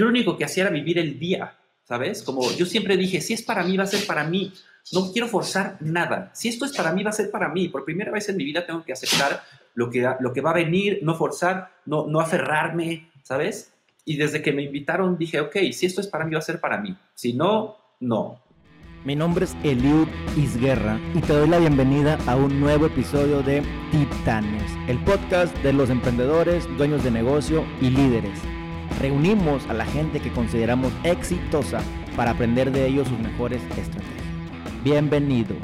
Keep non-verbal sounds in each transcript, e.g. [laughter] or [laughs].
yo lo único que hacía era vivir el día, ¿sabes? Como yo siempre dije, si es para mí, va a ser para mí. No quiero forzar nada. Si esto es para mí, va a ser para mí. Por primera vez en mi vida tengo que aceptar lo que, lo que va a venir, no forzar, no, no aferrarme, ¿sabes? Y desde que me invitaron dije, ok, si esto es para mí, va a ser para mí. Si no, no. Mi nombre es Eliud Isguerra y te doy la bienvenida a un nuevo episodio de Titanes, el podcast de los emprendedores, dueños de negocio y líderes. Reunimos a la gente que consideramos exitosa para aprender de ellos sus mejores estrategias. Bienvenido.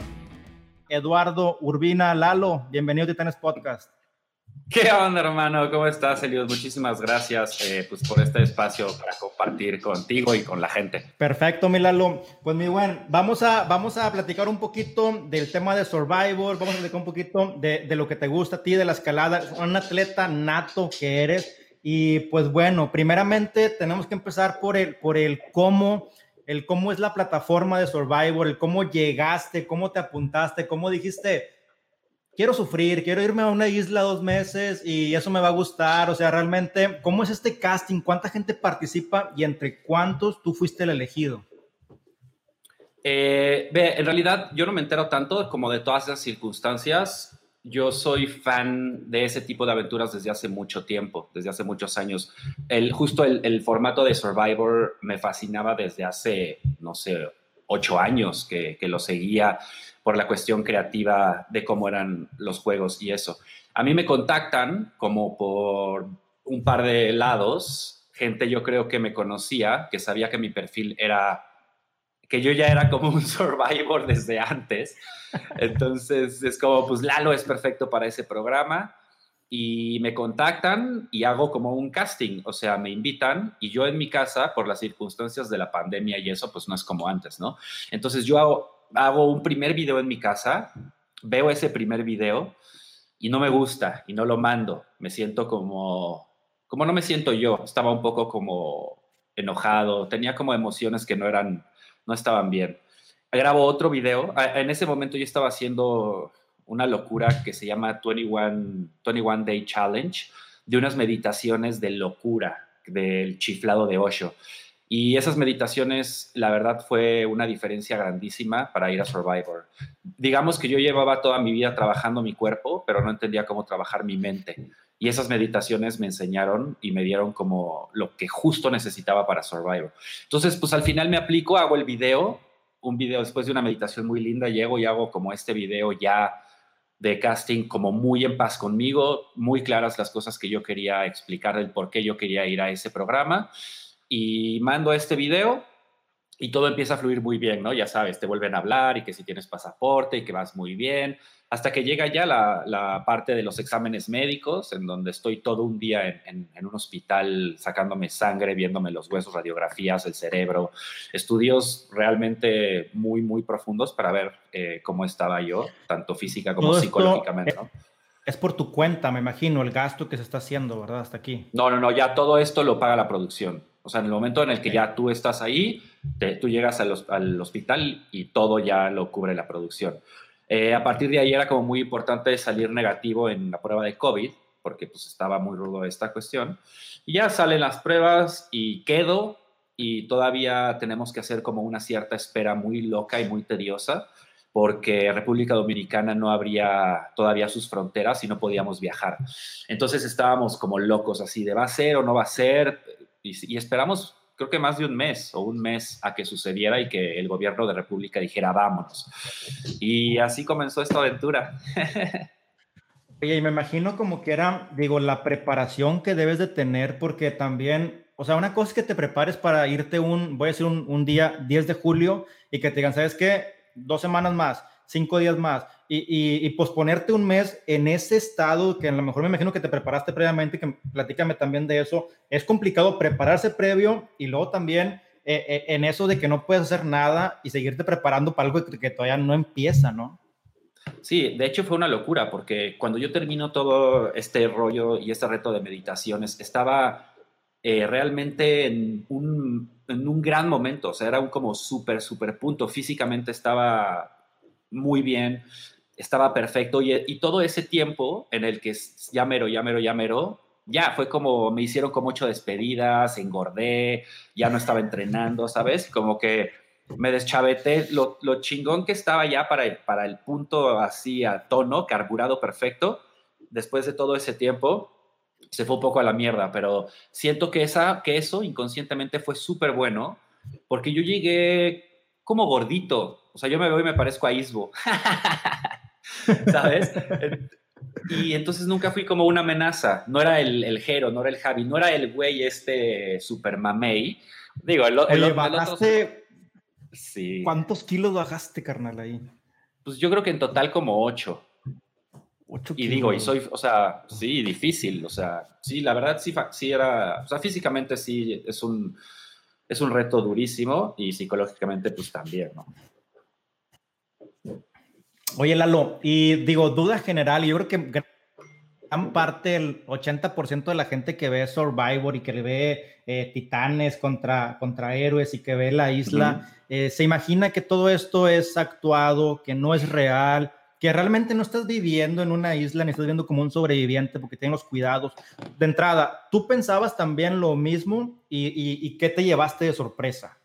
Eduardo Urbina Lalo, bienvenido a Titanes Podcast. ¿Qué onda, hermano? ¿Cómo estás, Eliud? Muchísimas gracias eh, pues, por este espacio para compartir contigo y con la gente. Perfecto, mi Lalo. Pues, mi buen, vamos a, vamos a platicar un poquito del tema de Survivor, vamos a platicar un poquito de, de lo que te gusta a ti, de la escalada, un atleta nato que eres. Y pues bueno, primeramente tenemos que empezar por el, por el cómo, el cómo es la plataforma de Survivor, el cómo llegaste, cómo te apuntaste, cómo dijiste, quiero sufrir, quiero irme a una isla dos meses y eso me va a gustar. O sea, realmente, ¿cómo es este casting? ¿Cuánta gente participa y entre cuántos tú fuiste el elegido? Eh, en realidad yo no me entero tanto como de todas esas circunstancias. Yo soy fan de ese tipo de aventuras desde hace mucho tiempo, desde hace muchos años. El, justo el, formato de Survivor me fascinaba desde hace, no sé, ocho años que, que lo seguía por la cuestión creativa de cómo eran los juegos y eso. A mí me contactan como por un par de lados, gente yo creo que me conocía, que sabía que mi perfil era, que yo ya era como un [laughs] survivor desde antes. Entonces es como, pues Lalo es perfecto para ese programa y me contactan y hago como un casting, o sea, me invitan y yo en mi casa, por las circunstancias de la pandemia y eso, pues no es como antes, ¿no? Entonces yo hago, hago un primer video en mi casa, veo ese primer video y no me gusta y no lo mando. Me siento como, como no me siento yo. Estaba un poco como enojado, tenía como emociones que no eran, no estaban bien. Grabo otro video. En ese momento yo estaba haciendo una locura que se llama 21, 21 Day Challenge, de unas meditaciones de locura, del chiflado de Osho. Y esas meditaciones, la verdad, fue una diferencia grandísima para ir a Survivor. Digamos que yo llevaba toda mi vida trabajando mi cuerpo, pero no entendía cómo trabajar mi mente. Y esas meditaciones me enseñaron y me dieron como lo que justo necesitaba para Survivor. Entonces, pues al final me aplico, hago el video, un video después de una meditación muy linda, llego y hago como este video ya de casting como muy en paz conmigo, muy claras las cosas que yo quería explicar, el por qué yo quería ir a ese programa y mando este video y todo empieza a fluir muy bien, ¿no? Ya sabes, te vuelven a hablar y que si tienes pasaporte y que vas muy bien, hasta que llega ya la, parte de los exámenes médicos, en donde estoy todo un día en, un hospital sacándome sangre, viéndome los huesos, radiografías, el cerebro, estudios realmente muy, muy profundos para ver eh, cómo estaba yo, tanto física como psicológicamente, ¿no? Es por tu cuenta, me imagino, el gasto que se está haciendo, ¿verdad? Hasta aquí. No, no, no, ya todo esto lo paga la producción. O sea, en el momento en el que ya tú estás ahí, tú llegas al, hospital y todo ya lo cubre la producción. Eh, a partir de ahí era como muy importante salir negativo en la prueba de COVID, porque pues estaba muy rudo esta cuestión. Y ya salen las pruebas y quedo y todavía tenemos que hacer como una cierta espera muy loca y muy tediosa porque República Dominicana no abría todavía sus fronteras y no podíamos viajar. Entonces estábamos como locos así de va a ser o no va a ser y, esperamos creo que más de un mes o un mes a que sucediera y que el gobierno de República dijera vámonos. Y así comenzó esta aventura. [laughs] Oye, y me imagino como que era, digo, la preparación que debes de tener, porque también, o sea, una cosa es que te prepares para irte un, voy a decir, un, día 10 de julio y que te digan, ¿sabes qué? Dos semanas más, cinco días más y, posponerte un mes en ese estado que a lo mejor me imagino que te preparaste previamente, que platícame también de eso, es complicado prepararse previo y luego también eh, eh, en eso de que no puedes hacer nada y seguirte preparando para algo que, todavía no empieza, ¿no? Sí, de hecho fue una locura porque cuando yo termino todo este rollo y este reto de meditaciones, estaba eh, realmente en un, en un gran momento, o sea, era un como súper, súper punto, físicamente estaba muy bien, estaba perfecto y, todo ese tiempo en el que ya mero, ya mero, ya mero, ya fue como, me hicieron como ocho despedidas, engordé, ya no estaba entrenando, ¿sabes? Como que me deschaveté, lo, chingón que estaba ya para el, para el punto así a tono, carburado perfecto, después de todo ese tiempo, se fue un poco a la mierda, pero siento que, esa, que eso inconscientemente fue súper bueno, porque yo llegué como gordito, o sea, yo me veo y me parezco a Isbo, [laughs] ¿sabes? Y entonces nunca fui como una amenaza. No era el, el Jero, no era el Javi, no era el güey este super mamey. Digo, el, el, bajaste... sí. ¿Cuántos kilos bajaste, carnal, ahí? Pues yo creo que en total como ocho. Ocho y digo, y soy, o sea, sí, difícil, o sea, sí, la verdad sí, sí era, o sea, físicamente sí es un, es un reto durísimo y psicológicamente pues también, ¿no? Oye, Lalo, y digo, duda general, yo creo que gran parte, el 80% de la gente que ve Survivor y que le ve eh, titanes contra, contra héroes y que ve la isla, eh, se imagina que todo esto es actuado, que no es real, que realmente no estás viviendo en una isla ni estás viviendo como un sobreviviente porque tienes los cuidados. De entrada, ¿tú pensabas también lo mismo y, qué te llevaste de sorpresa?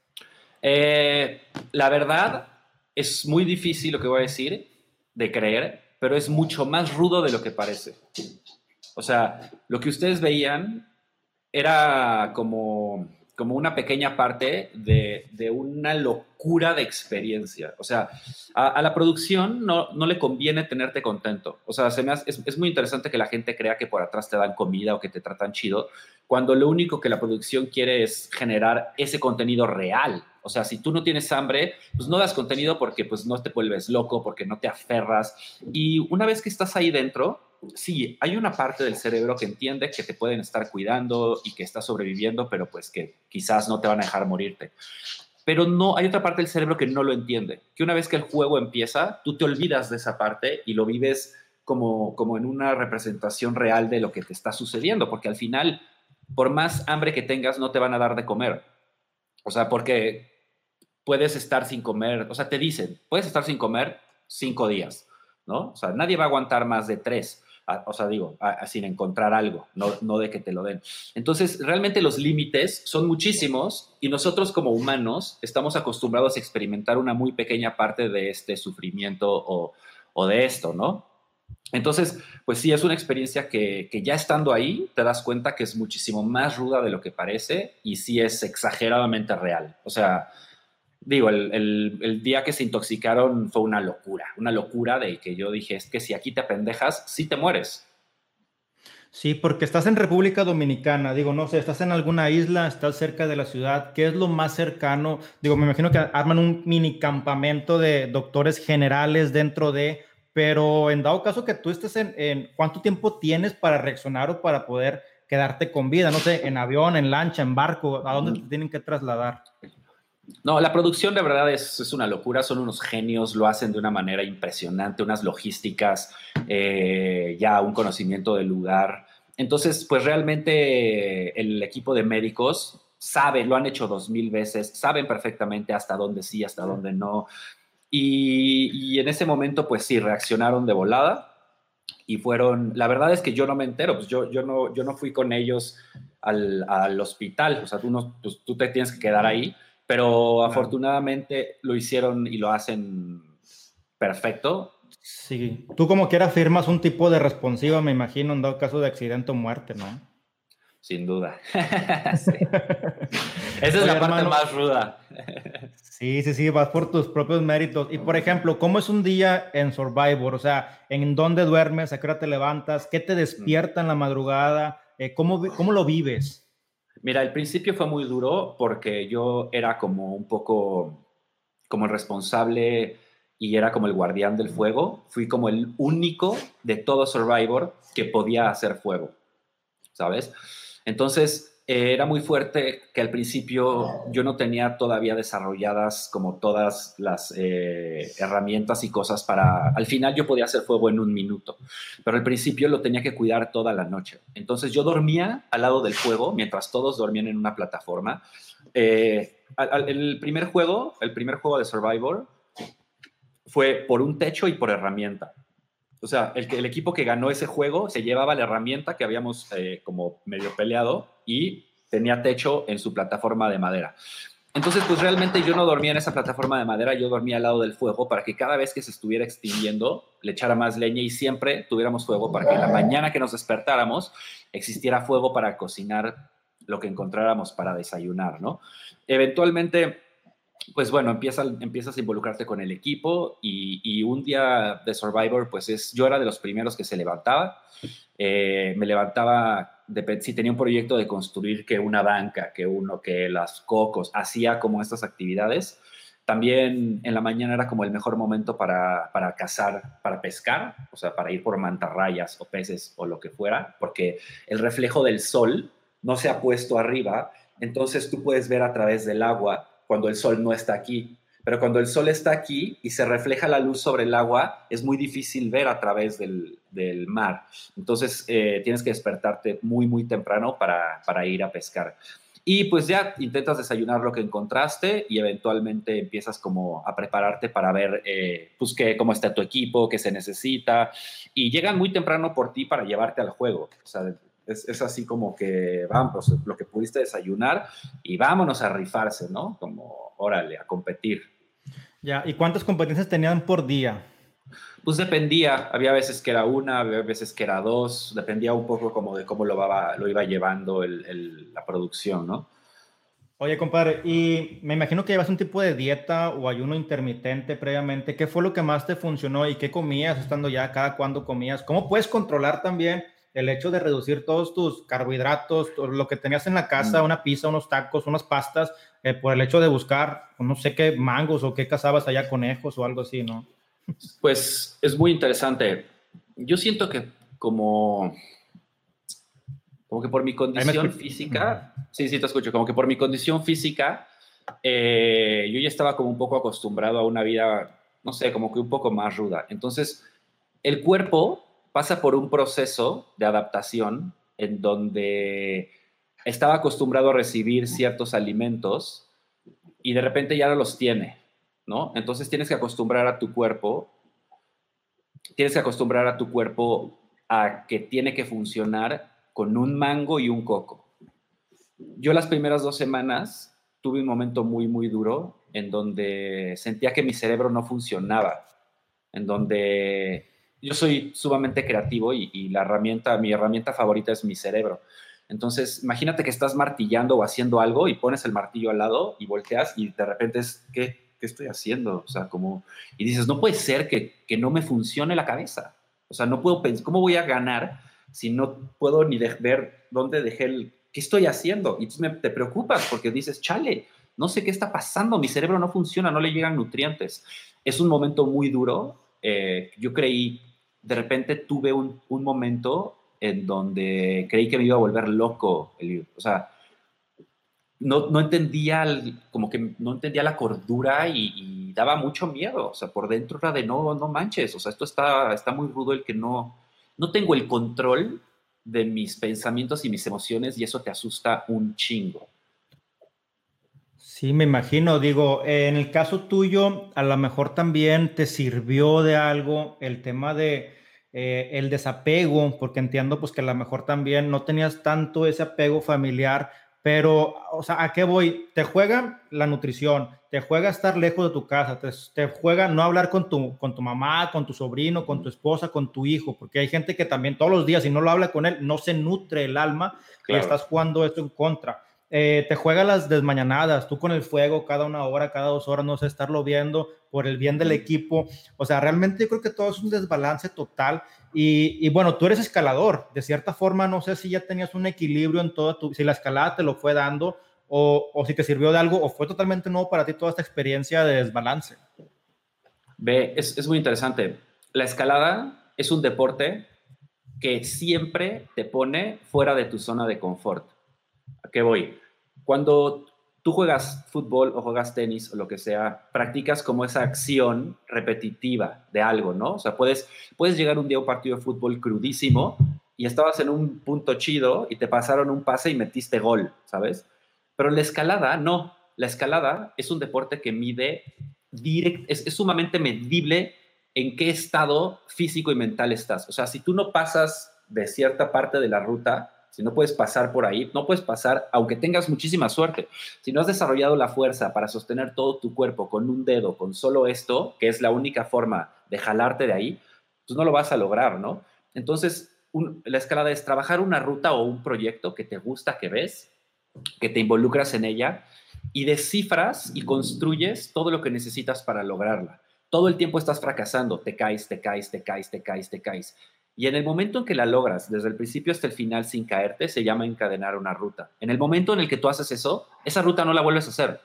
Eh, la verdad, es muy difícil lo que voy a decir de creer, pero es mucho más rudo de lo que parece. O sea, lo que ustedes veían era como, como una pequeña parte de, una locura de experiencia. O sea, a, la producción no, no, le conviene tenerte contento. O sea, es, es, muy interesante que la gente crea que por atrás te dan comida o que te tratan chido, cuando lo único que la producción quiere es generar ese contenido real. O sea, si tú no tienes hambre, pues no das contenido porque pues no te vuelves loco, porque no te aferras. Y una vez que estás ahí dentro, sí, hay una parte del cerebro que entiende que te pueden estar cuidando y que estás sobreviviendo, pero pues que quizás no te van a dejar morirte. Pero no, hay otra parte del cerebro que no lo entiende, que una vez que el juego empieza, tú te olvidas de esa parte y lo vives como, como en una representación real de lo que te está sucediendo, porque al final, por más hambre que tengas, no te van a dar de comer. O sea, porque puedes estar sin comer, o sea, te dicen, puedes estar sin comer cinco días, ¿no? O sea, nadie va a aguantar más de tres, o sea, digo, sin encontrar algo, no, no de que te lo den. Entonces, realmente los límites son muchísimos y nosotros como humanos estamos acostumbrados a experimentar una muy pequeña parte de este sufrimiento o, o de esto, ¿no? Entonces, pues sí, es una experiencia que, que, ya estando ahí te das cuenta que es muchísimo más ruda de lo que parece y sí es exageradamente real. O sea, digo, el, día que se intoxicaron fue una locura, una locura de que yo dije, es que si aquí te pendejas, sí te mueres. Sí, porque estás en República Dominicana, digo, no sé, estás en alguna isla, estás cerca de la ciudad, ¿qué es lo más cercano? Digo, me imagino que arman un mini campamento de doctores generales dentro de, pero en dado caso que tú estés en, en ¿cuánto tiempo tienes para reaccionar o para poder quedarte con vida? No sé, en avión, en lancha, en barco, ¿a dónde te tienen que trasladar? No, la producción de verdad es, una locura, son unos genios, lo hacen de una manera impresionante, unas logísticas, eh, ya un conocimiento del lugar. Entonces, pues realmente el equipo de médicos sabe, lo han hecho dos mil veces, saben perfectamente hasta dónde sí, hasta dónde no. Y, en ese momento, pues sí, reaccionaron de volada y fueron, la verdad es que yo no me entero, pues yo, yo, no, yo no fui con ellos al, hospital, o sea, tú, no, pues, tú te tienes que quedar ahí pero afortunadamente lo hicieron y lo hacen perfecto. Sí, tú como quieras firmas un tipo de responsiva, me imagino, en dado caso de accidente o muerte, ¿no? Sin duda. [laughs] [laughs] Esa es la parte más ruda. sí, sí, sí, vas por tus propios méritos. Y por ejemplo, ¿cómo es un día en Survivor? O sea, ¿en dónde duermes? ¿A qué hora te levantas? ¿Qué te despierta en la madrugada? Eh, ¿cómo, ¿Cómo lo vives? Mira, el principio fue muy duro porque yo era como un poco como el responsable y era como el guardián del fuego. Fui como el único de todo Survivor que podía hacer fuego, ¿sabes? Entonces, eh, era muy fuerte que al principio yo no tenía todavía desarrolladas como todas las eh, herramientas y cosas para, al final yo podía hacer fuego en un minuto, pero al principio lo tenía que cuidar toda la noche. Entonces yo dormía al lado del fuego mientras todos dormían en una plataforma. Eh, el primer juego, el primer juego de Survivor fue por un techo y por herramienta. o sea, el, el equipo que ganó ese juego se llevaba la herramienta que habíamos eh, como medio peleado y tenía techo en su plataforma de madera. Entonces, pues realmente yo no dormía en esa plataforma de madera, yo dormía al lado del fuego para que cada vez que se estuviera extinguiendo le echara más leña y siempre tuviéramos fuego para que la mañana que nos despertáramos existiera fuego para cocinar lo que encontráramos para desayunar, ¿no? Eventualmente, pues bueno, empiezas, a involucrarte con el equipo y, un día de Survivor, pues es, yo era de los primeros que se levantaba, eh, me levantaba si tenía un proyecto de construir que una banca, que uno, que las cocos, hacía como estas actividades. También en la mañana era como el mejor momento para, para cazar, para pescar, o sea, para ir por mantarrayas o peces o lo que fuera, porque el reflejo del sol no se ha puesto arriba, entonces tú puedes ver a través del agua cuando el sol no está aquí. Pero cuando el sol está aquí y se refleja la luz sobre el agua, es muy difícil ver a través del, mar. Entonces eh, tienes que despertarte muy, muy temprano para, ir a pescar. Y pues ya intentas desayunar lo que encontraste y eventualmente empiezas como a prepararte para ver eh, pues qué, cómo está tu equipo, qué se necesita. Y llegan muy temprano por ti para llevarte al juego. O sea, es, es, así como que vamos, lo que pudiste desayunar y vámonos a rifarse, ¿no? Como, órale, a competir. Ya, ¿y cuántas competencias tenían por día? Pues dependía, había veces que era una, había veces que era dos, dependía un poco como de cómo lo, va, lo iba llevando el, la producción, ¿no? Oye, compadre, y me imagino que llevas un tipo de dieta o ayuno intermitente previamente. ¿Qué fue lo que más te funcionó y qué comías estando ya? ¿Cada cuándo comías? ¿Cómo puedes controlar también el hecho de reducir todos tus carbohidratos, lo que tenías en la casa, mm. una pizza, unos tacos, unas pastas, eh, por el hecho de buscar, no sé qué, mangos o qué cazabas allá, conejos o algo así, ¿no? [laughs] Pues es muy interesante. Yo siento que como, como que por mi condición física, sí, sí, te escucho, como que por mi condición física, eh, yo ya estaba como un poco acostumbrado a una vida, no sé, como que un poco más ruda. Entonces, el cuerpo pasa por un proceso de adaptación en donde estaba acostumbrado a recibir ciertos alimentos y de repente ya no los tiene, ¿no? Entonces tienes que acostumbrar a tu cuerpo, tienes que acostumbrar a tu cuerpo a que tiene que funcionar con un mango y un coco. Yo las primeras dos semanas tuve un momento muy, muy duro en donde sentía que mi cerebro no funcionaba, en donde yo soy sumamente creativo y, la herramienta, mi herramienta favorita es mi cerebro. Entonces, imagínate que estás martillando o haciendo algo y pones el martillo al lado y volteas y de repente es, ¿qué, qué estoy haciendo? O sea, como, y dices, no puede ser que, que no me funcione la cabeza. O sea, no puedo pensar, ¿cómo voy a ganar si no puedo ni ver dónde dejé el, qué estoy haciendo? Y entonces me, te preocupas porque dices, chale, no sé qué está pasando, mi cerebro no funciona, no le llegan nutrientes. Es un momento muy duro. Eh, yo creí de repente tuve un, momento en donde creí que me iba a volver loco. o sea, no, entendía, como que no entendía la cordura y, daba mucho miedo. O sea, por dentro era de no, no manches. O sea, esto está, está muy rudo el que no, no tengo el control de mis pensamientos y mis emociones y eso te asusta un chingo. Sí, me imagino. Digo, en el caso tuyo, a lo mejor también te sirvió de algo el tema de eh, el desapego, porque entiendo pues que a lo mejor también no tenías tanto ese apego familiar, pero, o sea, ¿a qué voy? Te juega la nutrición, te juega estar lejos de tu casa, te, juega no hablar con tu, con tu mamá, con tu sobrino, con tu esposa, con tu hijo, porque hay gente que también todos los días, si no lo habla con él, no se nutre el alma y estás jugando esto en contra. Eh, te juega las desmañanadas, tú con el fuego cada una hora, cada dos horas, no sé, estarlo viendo por el bien del equipo. O sea, realmente yo creo que todo es un desbalance total. Y, bueno, tú eres escalador, de cierta forma, no sé si ya tenías un equilibrio en toda tu, si la escalada te lo fue dando o, o si te sirvió de algo o fue totalmente nuevo para ti toda esta experiencia de desbalance. Ve, es, es muy interesante. La escalada es un deporte que siempre te pone fuera de tu zona de confort. ¿A qué voy? Cuando tú juegas fútbol o juegas tenis o lo que sea, practicas como esa acción repetitiva de algo, ¿no? O sea, puedes, puedes llegar un día a un partido de fútbol crudísimo y estabas en un punto chido y te pasaron un pase y metiste gol, ¿sabes? Pero la escalada, no. La escalada es un deporte que mide direct, es, es sumamente medible en qué estado físico y mental estás. O sea, si tú no pasas de cierta parte de la ruta, si no puedes pasar por ahí, no puedes pasar, aunque tengas muchísima suerte. Si no has desarrollado la fuerza para sostener todo tu cuerpo con un dedo, con solo esto, que es la única forma de jalarte de ahí, pues no lo vas a lograr, ¿no? Entonces, la escalada es trabajar una ruta o un proyecto que te gusta, que ves, que te involucras en ella y descifras y construyes todo lo que necesitas para lograrla. Todo el tiempo estás fracasando, te caes, te caes, te caes, te caes, te caes. Y en el momento en que la logras, desde el principio hasta el final sin caerte, se llama encadenar una ruta. En el momento en el que tú haces eso, esa ruta no la vuelves a hacer.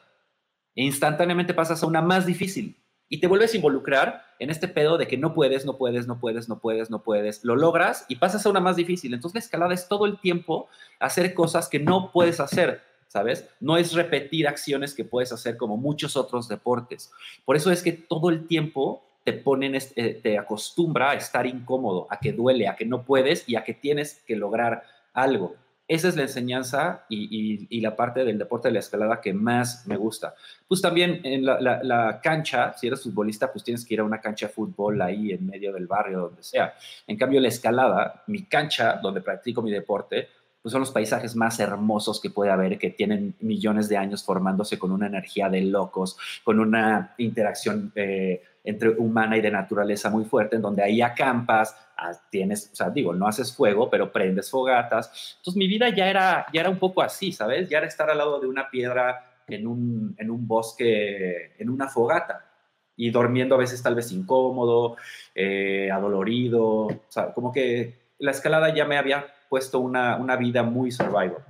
E instantáneamente pasas a una más difícil y te vuelves a involucrar en este pedo de que no puedes, no puedes, no puedes, no puedes, no puedes. Lo logras y pasas a una más difícil. Entonces la escalada es todo el tiempo hacer cosas que no puedes hacer, ¿sabes? No es repetir acciones que puedes hacer como muchos otros deportes. Por eso es que todo el tiempo te ponen, eh, te acostumbra a estar incómodo, a que duele, a que no puedes y a que tienes que lograr algo. Esa es la enseñanza y, la parte del deporte de la escalada que más me gusta. Pues también en la, cancha, si eres futbolista, pues tienes que ir a una cancha de fútbol ahí en medio del barrio, donde sea. En cambio, la escalada, mi cancha donde practico mi deporte, pues son los paisajes más hermosos que puede haber, que tienen millones de años formándose con una energía de locos, con una interacción eh, entre humana y de naturaleza muy fuerte, en donde ahí acampas, ah, tienes, o sea, digo, no haces fuego, pero prendes fogatas. Entonces mi vida ya era, ya era un poco así, ¿sabes? Ya era estar al lado de una piedra en un, en un bosque, en una fogata, y durmiendo a veces tal vez incómodo, eh, adolorido, o sea, como que la escalada ya me había puesto una, una vida muy survival.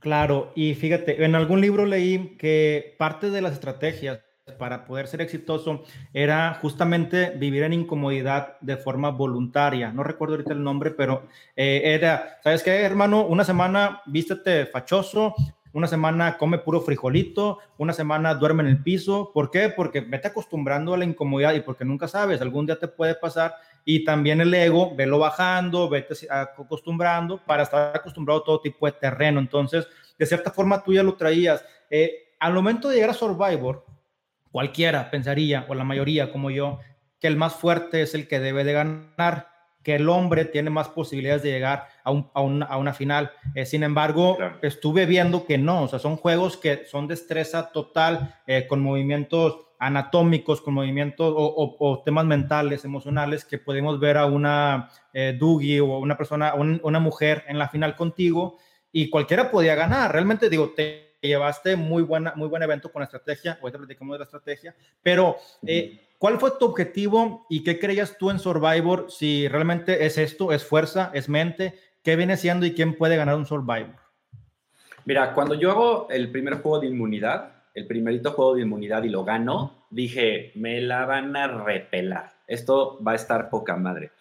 Claro, y fíjate, en algún libro leí que parte de las estrategias para poder ser exitoso era justamente vivir en incomodidad de forma voluntaria. No recuerdo ahorita el nombre, pero eh, era, ¿sabes qué, hermano? Una semana vístete fachoso, una semana come puro frijolito, una semana duerme en el piso. ¿Por qué? Porque vete acostumbrando a la incomodidad y porque nunca sabes, algún día te puede pasar. Y también el ego, velo bajando, vete acostumbrando para estar acostumbrado a todo tipo de terreno. Entonces, de cierta forma, tú ya lo traías. Eh, al momento de llegar a Survivor, cualquiera pensaría, o la mayoría como yo, que el más fuerte es el que debe de ganar, que el hombre tiene más posibilidades de llegar a, una final. Eh, sin embargo, estuve viendo que no, o sea, son juegos que son destreza total, eh, con movimientos anatómicos, con movimientos o, temas mentales, emocionales, que podemos ver a una eh, Dougie o una persona, una mujer en la final contigo y cualquiera podía ganar. Realmente digo, te llevaste muy, buena, muy buen evento con la estrategia, hoy te platicamos de la estrategia, pero eh, ¿cuál fue tu objetivo y qué creías tú en Survivor? Si realmente es esto, es fuerza, es mente, ¿qué viene siendo y quién puede ganar un Survivor? Mira, cuando yo hago el primer juego de inmunidad, el primerito juego de inmunidad y lo gano, dije, me la van a repelar. Esto va a estar poca madre.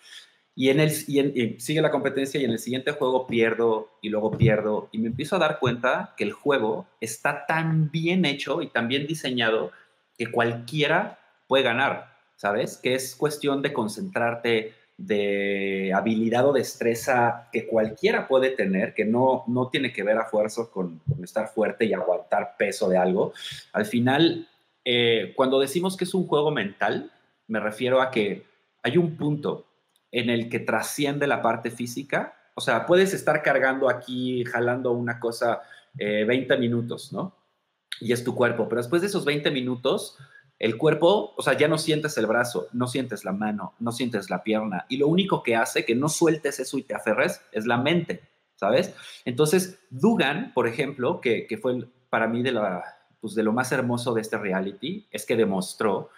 Y, en el, y, sigue la competencia y en el siguiente juego pierdo y luego pierdo y me empiezo a dar cuenta que el juego está tan bien hecho y tan bien diseñado que cualquiera puede ganar, ¿sabes? Que es cuestión de concentrarte, de habilidad o destreza que cualquiera puede tener, que no, no tiene que ver a fuerza con, estar fuerte y aguantar peso de algo. Al final, eh, cuando decimos que es un juego mental, me refiero a que hay un punto en el que trasciende la parte física. O sea, puedes estar cargando aquí, jalando una cosa 20 eh, minutos, ¿no? Y es tu cuerpo, pero después de esos 20 minutos, el cuerpo, o sea, ya no sientes el brazo, no sientes la mano, no sientes la pierna. Y lo único que hace que no sueltes eso y te aferres es la mente, ¿sabes? Entonces, Dugan, por ejemplo, que, que fue para mí de, la, pues de lo más hermoso de este reality, es que demostró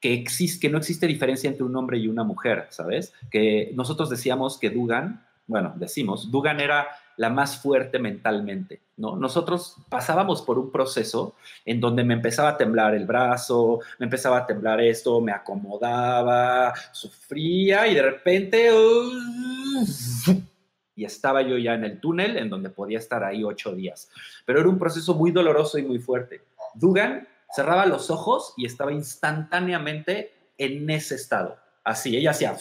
que, existe, que no existe diferencia entre un hombre y una mujer, ¿sabes? Que nosotros decíamos que Dugan, bueno, decimos, Dugan era la más fuerte mentalmente, ¿no? Nosotros pasábamos por un proceso en donde me empezaba a temblar el brazo, me empezaba a temblar esto, me acomodaba, sufría y de repente... y estaba yo ya en el túnel en donde podía estar ahí ocho días. Pero era un proceso muy doloroso y muy fuerte. Dugan cerraba los ojos y estaba instantáneamente en ese estado. Así, ella hacía...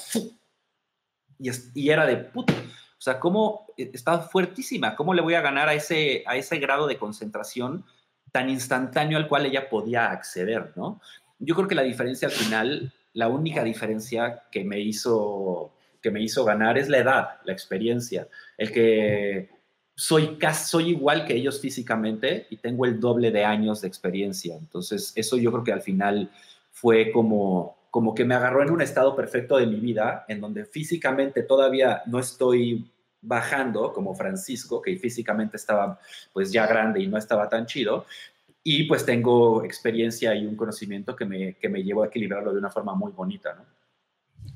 Y, y era de puta. O sea, cómo e, estaba fuertísima, cómo le voy a ganar a ese, a ese grado de concentración tan instantáneo al cual ella podía acceder, ¿no? Yo creo que la diferencia al final la única diferencia que me hizo que me hizo ganar es la edad, la experiencia, el que soy, soy igual que ellos físicamente y tengo el doble de años de experiencia. Entonces, eso yo creo que al final fue como, como que me agarró en un estado perfecto de mi vida, en donde físicamente todavía no estoy bajando como Francisco, que físicamente estaba pues ya grande y no estaba tan chido, y pues tengo experiencia y un conocimiento que me, que me llevó a equilibrarlo de una forma muy bonita, ¿no?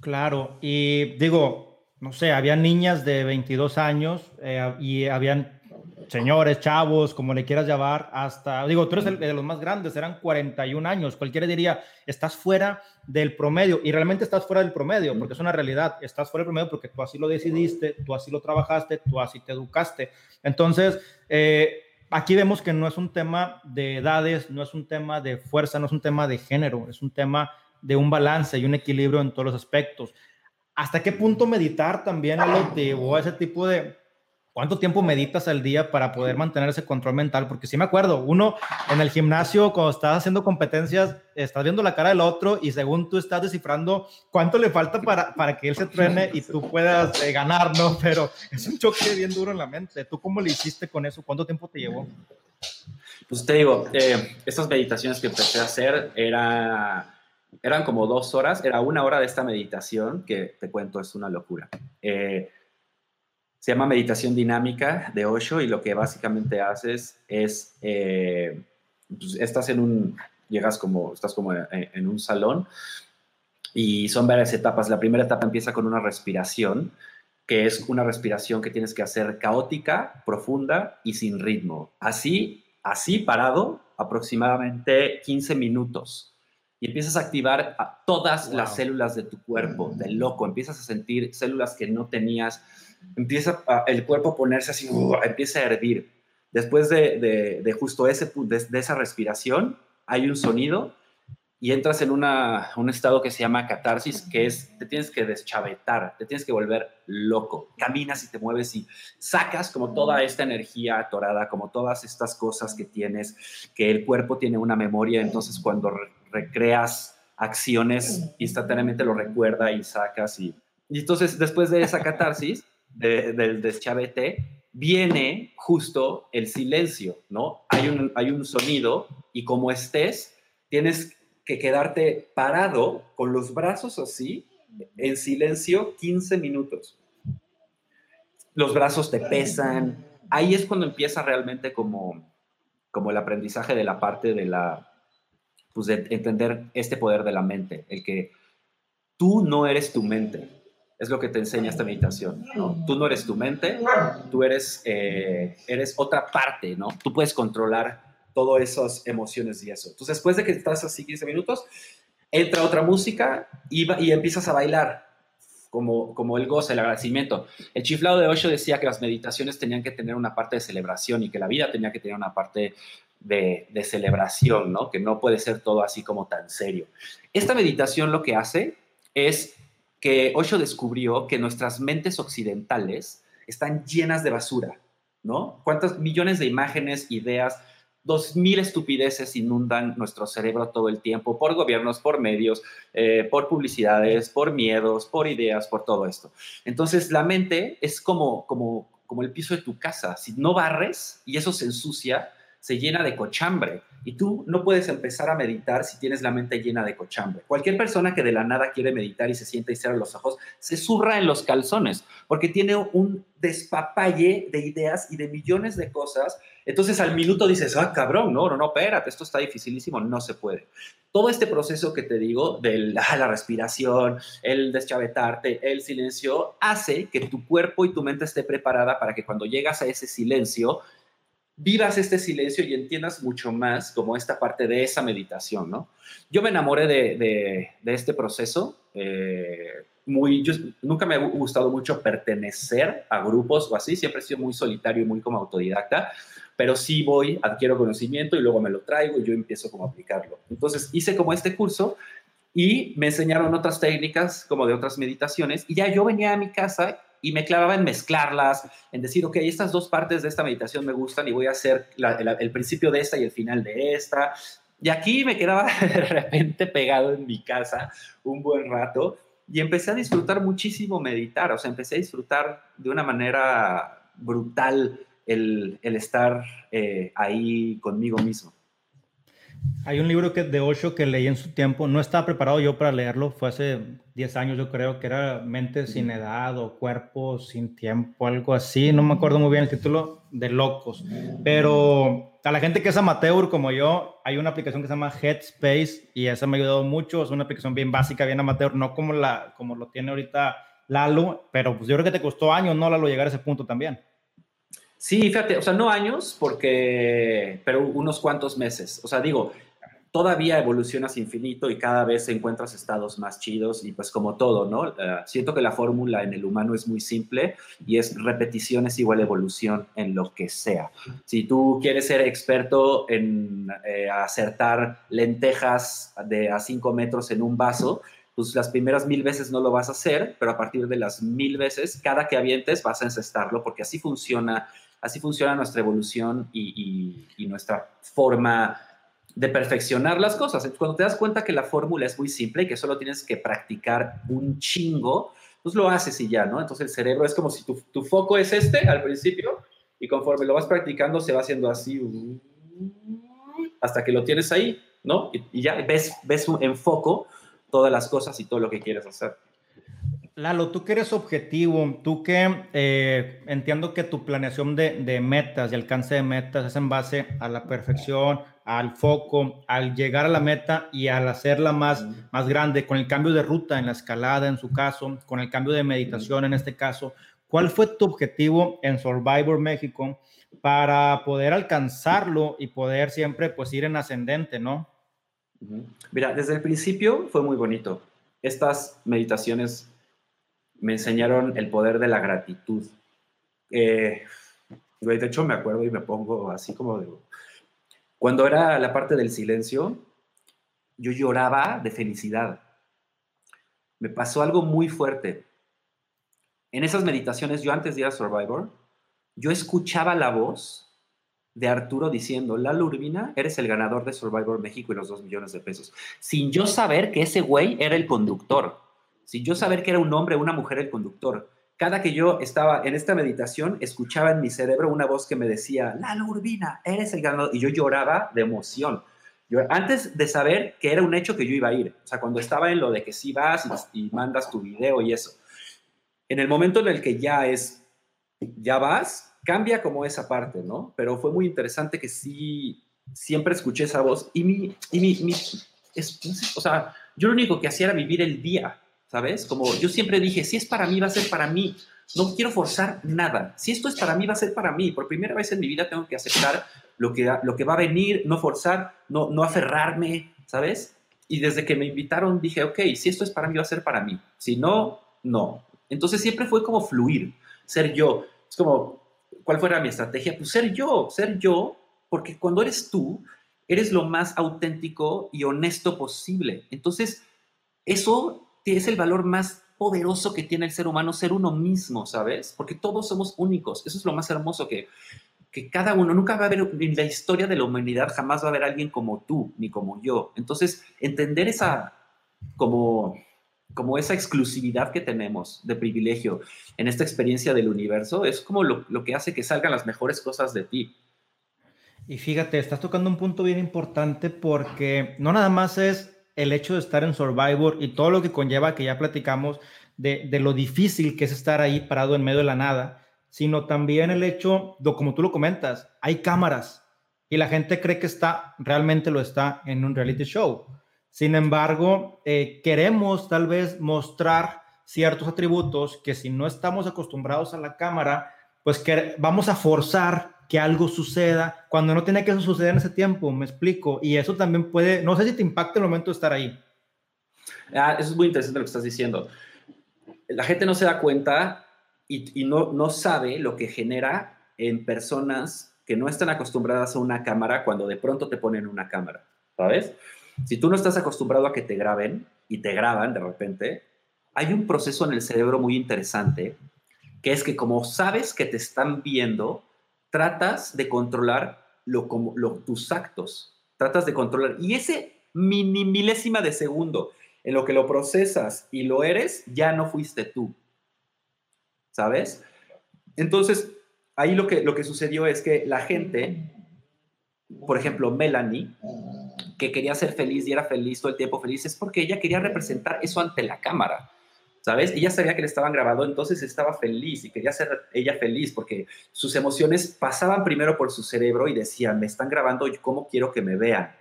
Claro, y digo, no sé, había niñas de 22 años eh, y habían señores, chavos, como le quieras llamar, hasta, digo, tú eres de los más grandes, eran 41 años, cualquiera diría, estás fuera del promedio, y realmente estás fuera del promedio, porque es una realidad, estás fuera del promedio porque tú así lo decidiste, tú así lo trabajaste, tú así te educaste. Entonces, eh, aquí vemos que no es un tema de edades, no es un tema de fuerza, no es un tema de género, es un tema de un balance y un equilibrio en todos los aspectos. ¿Hasta qué punto meditar también lo llevó a ese tipo de... ¿Cuánto tiempo meditas al día para poder mantener ese control mental? Porque sí me acuerdo, uno en el gimnasio, cuando estás haciendo competencias, estás viendo la cara del otro y según tú estás descifrando cuánto le falta para, para que él se truene y tú puedas eh, ganar, ¿no? Pero es un choque bien duro en la mente. ¿Tú cómo le hiciste con eso? ¿Cuánto tiempo te llevó? Pues te digo, eh, estas meditaciones que empecé a hacer era eran como dos horas, era una hora de esta meditación, que te cuento, es una locura. Eh, se llama meditación dinámica de Osho y lo que básicamente haces es, eh, pues, estás en un, llegas como, estás como en, un salón y son varias etapas. La primera etapa empieza con una respiración, que es una respiración que tienes que hacer caótica, profunda y sin ritmo. Así, así parado, aproximadamente 15 minutos y empiezas a activar a todas las células de tu cuerpo, de loco, empiezas a sentir células que no tenías, empieza el cuerpo a ponerse así, uh, empieza a hervir. Después de, de, justo ese, de, de, esa respiración, hay un sonido y entras en una, un estado que se llama catarsis, que es, te tienes que deschavetar, te tienes que volver loco, caminas y te mueves y sacas como toda esta energía atorada, como todas estas cosas que tienes, que el cuerpo tiene una memoria, entonces cuando recreas acciones, instantáneamente lo recuerda y sacas y, y entonces después de esa catarsis, del deschavete, viene justo el silencio, ¿no? Hay un, hay un sonido y como estés, tienes que quedarte parado con los brazos así, en silencio, 15 minutos. Los brazos te pesan. Ahí es cuando empieza realmente como, como el aprendizaje de la parte de la, pues de entender este poder de la mente, el que tú no eres tu mente, es lo que te enseña esta meditación. Tú no eres tu mente, tú eres, eh, eres otra parte, ¿no? Tú puedes controlar todas esas emociones y eso. Entonces, después de que estás así 15 minutos, entra otra música y, y empiezas a bailar, como, como el goce, el agradecimiento. El chiflado de Osho decía que las meditaciones tenían que tener una parte de celebración y que la vida tenía que tener una parte de, celebración, ¿no? Que no puede ser todo así como tan serio. Esta meditación lo que hace es que Osho descubrió que nuestras mentes occidentales están llenas de basura, ¿no? ¿Cuántas millones de imágenes, ideas, dos mil estupideces inundan nuestro cerebro todo el tiempo por gobiernos, por medios, eh, por publicidades, por miedos, por ideas, por todo esto. Entonces la mente es como, como, como el piso de tu casa. Si no barres y eso se ensucia, se llena de cochambre. Y tú no puedes empezar a meditar si tienes la mente llena de cochambre. Cualquier persona que de la nada quiere meditar y se sienta y cierra los ojos, se zurra en los calzones, porque tiene un despapalle de ideas y de millones de cosas. Entonces al minuto dices, ah, cabrón, no, no, no, espérate, esto está dificilísimo, no se puede. Todo este proceso que te digo de [laughs] ah, la respiración, el deschavetarte, el silencio, hace que tu cuerpo y tu mente esté preparada para que cuando llegas a ese silencio, vivas este silencio y entiendas mucho más como esta parte de esa meditación, ¿no? Yo me enamoré de, este proceso. Eh, muy, nunca me ha gustado mucho pertenecer a grupos o así, siempre he sido muy solitario y muy como autodidacta, pero sí voy, adquiero conocimiento y luego me lo traigo y yo empiezo como a aplicarlo. Entonces hice como este curso y me enseñaron otras técnicas como de otras meditaciones y ya yo venía a mi casa y me clavaba en mezclarlas, en decir, ok, estas dos partes de esta meditación me gustan y voy a hacer el, principio de esta y el final de esta. Y aquí me quedaba [laughs] de repente pegado en mi casa un buen rato y empecé a disfrutar muchísimo meditar, o sea, empecé a disfrutar de una manera brutal el, estar eh, ahí conmigo mismo. Hay un libro que, de Osho que leí en su tiempo, no estaba preparado yo para leerlo, fue hace 10 años yo creo, que era Mente sin edad o Cuerpo sin tiempo, algo así, no me acuerdo muy bien el título, de locos. Pero a la gente que es amateur como yo, hay una aplicación que se llama Headspace y esa me ha ayudado mucho, es una aplicación bien básica, bien amateur, no como, la, como lo tiene ahorita Lalo, pero pues yo creo que te costó años, ¿no, Lalo, llegar a ese punto también? Sí, fíjate, o sea, no años, porque, pero unos cuantos meses. O sea, digo, todavía evolucionas infinito y cada vez encuentras estados más chidos y pues como todo, ¿no? Eh, siento que la fórmula en el humano es muy simple y es repetición es igual evolución en lo que sea. Si tú quieres ser experto en eh, acertar lentejas de a cinco metros en un vaso, pues las primeras mil veces no lo vas a hacer, pero a partir de las mil veces, cada que avientes vas a encestarlo porque así funciona Así funciona nuestra evolución y, nuestra forma de perfeccionar las cosas. Cuando te das cuenta que la fórmula es muy simple y que solo tienes que practicar un chingo, pues lo haces y ya, ¿no? Entonces el cerebro es como si tu, foco es este al principio y conforme lo vas practicando se va haciendo así hasta que lo tienes ahí, ¿no? Y, y ya ves, ves en foco todas las cosas y todo lo que quieres hacer. Lalo, tú que eres objetivo, tú que eh, entiendo que tu planeación de, metas y alcance de metas es en base a la perfección, al foco, al llegar a la meta y al hacerla más, más grande, con el cambio de ruta en la escalada en su caso, con el cambio de meditación en este caso. ¿Cuál fue tu objetivo en Survivor México para poder alcanzarlo y poder siempre pues ir en ascendente, no? Mira, desde el principio fue muy bonito. Estas meditaciones me enseñaron el poder de la gratitud. Eh, de hecho, me acuerdo y me pongo así como de... Cuando era la parte del silencio, yo lloraba de felicidad. Me pasó algo muy fuerte. En esas meditaciones, yo antes de ir a Survivor, yo escuchaba la voz de Arturo diciendo, Lalo Urbina, eres el ganador de Survivor México y los dos millones de pesos, sin yo saber que ese güey era el conductor. Si yo saber que era un hombre o una mujer el conductor, cada que yo estaba en esta meditación, escuchaba en mi cerebro una voz que me decía, Lalo Urbina, eres el ganador. Y yo lloraba de emoción. Yo, antes de saber que era un hecho que yo iba a ir. O sea, cuando estaba en lo de que sí vas y, y mandas tu video y eso. En el momento en el que ya es, ya vas, cambia como esa parte, ¿no? Pero fue muy interesante que sí, siempre escuché esa voz y mi, y mi, mi es, o sea, yo lo único que hacía era vivir el día. ¿Sabes? Como yo siempre dije, si es para mí, va a ser para mí. No quiero forzar nada. Si esto es para mí, va a ser para mí. Por primera vez en mi vida tengo que aceptar lo que, lo que va a venir, no forzar, no, no aferrarme, ¿sabes? Y desde que me invitaron dije, ok, si esto es para mí, va a ser para mí. Si no, no. Entonces siempre fue como fluir, ser yo. Es como, ¿cuál fuera mi estrategia? Pues ser yo, ser yo, porque cuando eres tú, eres lo más auténtico y honesto posible. Entonces, eso es el valor más poderoso que tiene el ser humano, ser uno mismo, ¿sabes? Porque todos somos únicos. Eso es lo más hermoso que, que cada uno, nunca va a haber, en la historia de la humanidad jamás va a haber alguien como tú, ni como yo. Entonces, entender esa, como, como esa exclusividad que tenemos de privilegio en esta experiencia del universo, es como lo, lo que hace que salgan las mejores cosas de ti. Y fíjate, estás tocando un punto bien importante porque no nada más es el hecho de estar en Survivor y todo lo que conlleva, que ya platicamos, de, lo difícil que es estar ahí parado en medio de la nada, sino también el hecho, de, como tú lo comentas, hay cámaras y la gente cree que está, realmente lo está en un reality show. Sin embargo, eh, queremos tal vez mostrar ciertos atributos que si no estamos acostumbrados a la cámara, pues que vamos a forzar que algo suceda cuando no tiene que suceder en ese tiempo, me explico. Y eso también puede, no sé si te impacta el momento de estar ahí. Ah, eso es muy interesante lo que estás diciendo. La gente no se da cuenta y, no, no sabe lo que genera en personas que no están acostumbradas a una cámara cuando de pronto te ponen una cámara, ¿sabes? Si tú no estás acostumbrado a que te graben y te graban de repente, hay un proceso en el cerebro muy interesante que es que como sabes que te están viendo, tratas de controlar tus actos. tratas de controlar. Y ese mini milésima de segundo en lo que lo procesas y lo eres, ya no fuiste tú. ¿Sabes? Entonces, ahí lo que, lo que sucedió es que la gente, por ejemplo, Melanie, que quería ser feliz y era feliz todo el tiempo feliz, es porque ella quería representar eso ante la cámara. ¿Sabes? Ella sabía que le estaban grabando, entonces estaba feliz y quería ser ella feliz porque sus emociones pasaban primero por su cerebro y decían, me están grabando, ¿cómo quiero que me vean?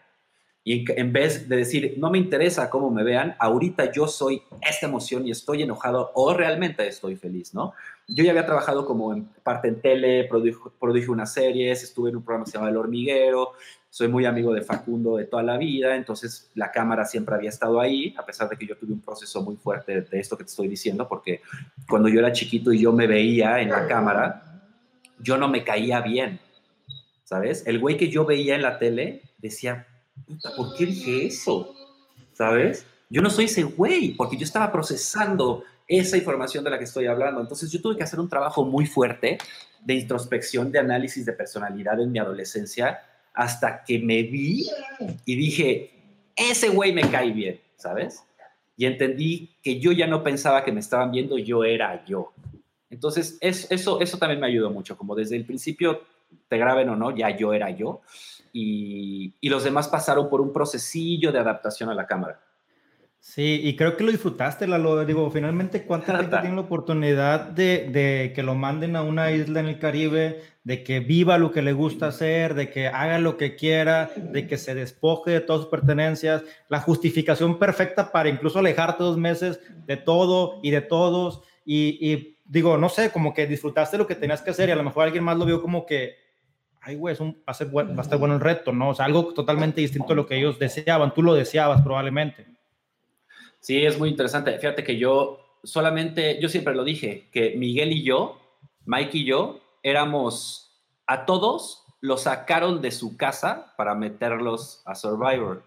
Y en vez de decir, no me interesa cómo me vean, ahorita yo soy esta emoción y estoy enojado o realmente estoy feliz, ¿no? Yo ya había trabajado como en parte en tele, produje, unas series, estuve en un programa que se llama El Hormiguero, soy muy amigo de Facundo de toda la vida, entonces la cámara siempre había estado ahí, a pesar de que yo tuve un proceso muy fuerte de esto que te estoy diciendo, porque cuando yo era chiquito y yo me veía en la cámara, yo no me caía bien, ¿sabes? El güey que yo veía en la tele decía, ¿por qué dije eso? ¿Sabes? Yo no soy ese güey, porque yo estaba procesando esa información de la que estoy hablando. Entonces yo tuve que hacer un trabajo muy fuerte de introspección, de análisis de personalidad en mi adolescencia, hasta que me vi y dije, ese güey me cae bien, ¿sabes? Y entendí que yo ya no pensaba que me estaban viendo, yo era yo. Entonces, eso, eso también me ayudó mucho, como desde el principio, te graben o no, ya yo era yo y, los demás pasaron por un procesillo de adaptación a la cámara. Sí, y creo que lo disfrutaste, Lalo. Digo, finalmente, ¿cuánta gente tiene la oportunidad de, de, que lo manden a una isla en el Caribe, de que viva lo que le gusta hacer, de que haga lo que quiera, de que se despoje de todas sus pertenencias? La justificación perfecta para incluso alejarte dos meses de todo y de todos. Y, y digo, no sé, como que disfrutaste lo que tenías que hacer y a lo mejor alguien más lo vio como que ay, güey, va, a ser va a estar bueno el reto, ¿no? O sea, algo totalmente distinto a lo que ellos deseaban. Tú lo deseabas probablemente. Sí, es muy interesante. Fíjate que yo solamente, yo siempre lo dije, que Miguel y yo, Mike y yo, éramos a todos, los sacaron de su casa para meterlos a Survivor.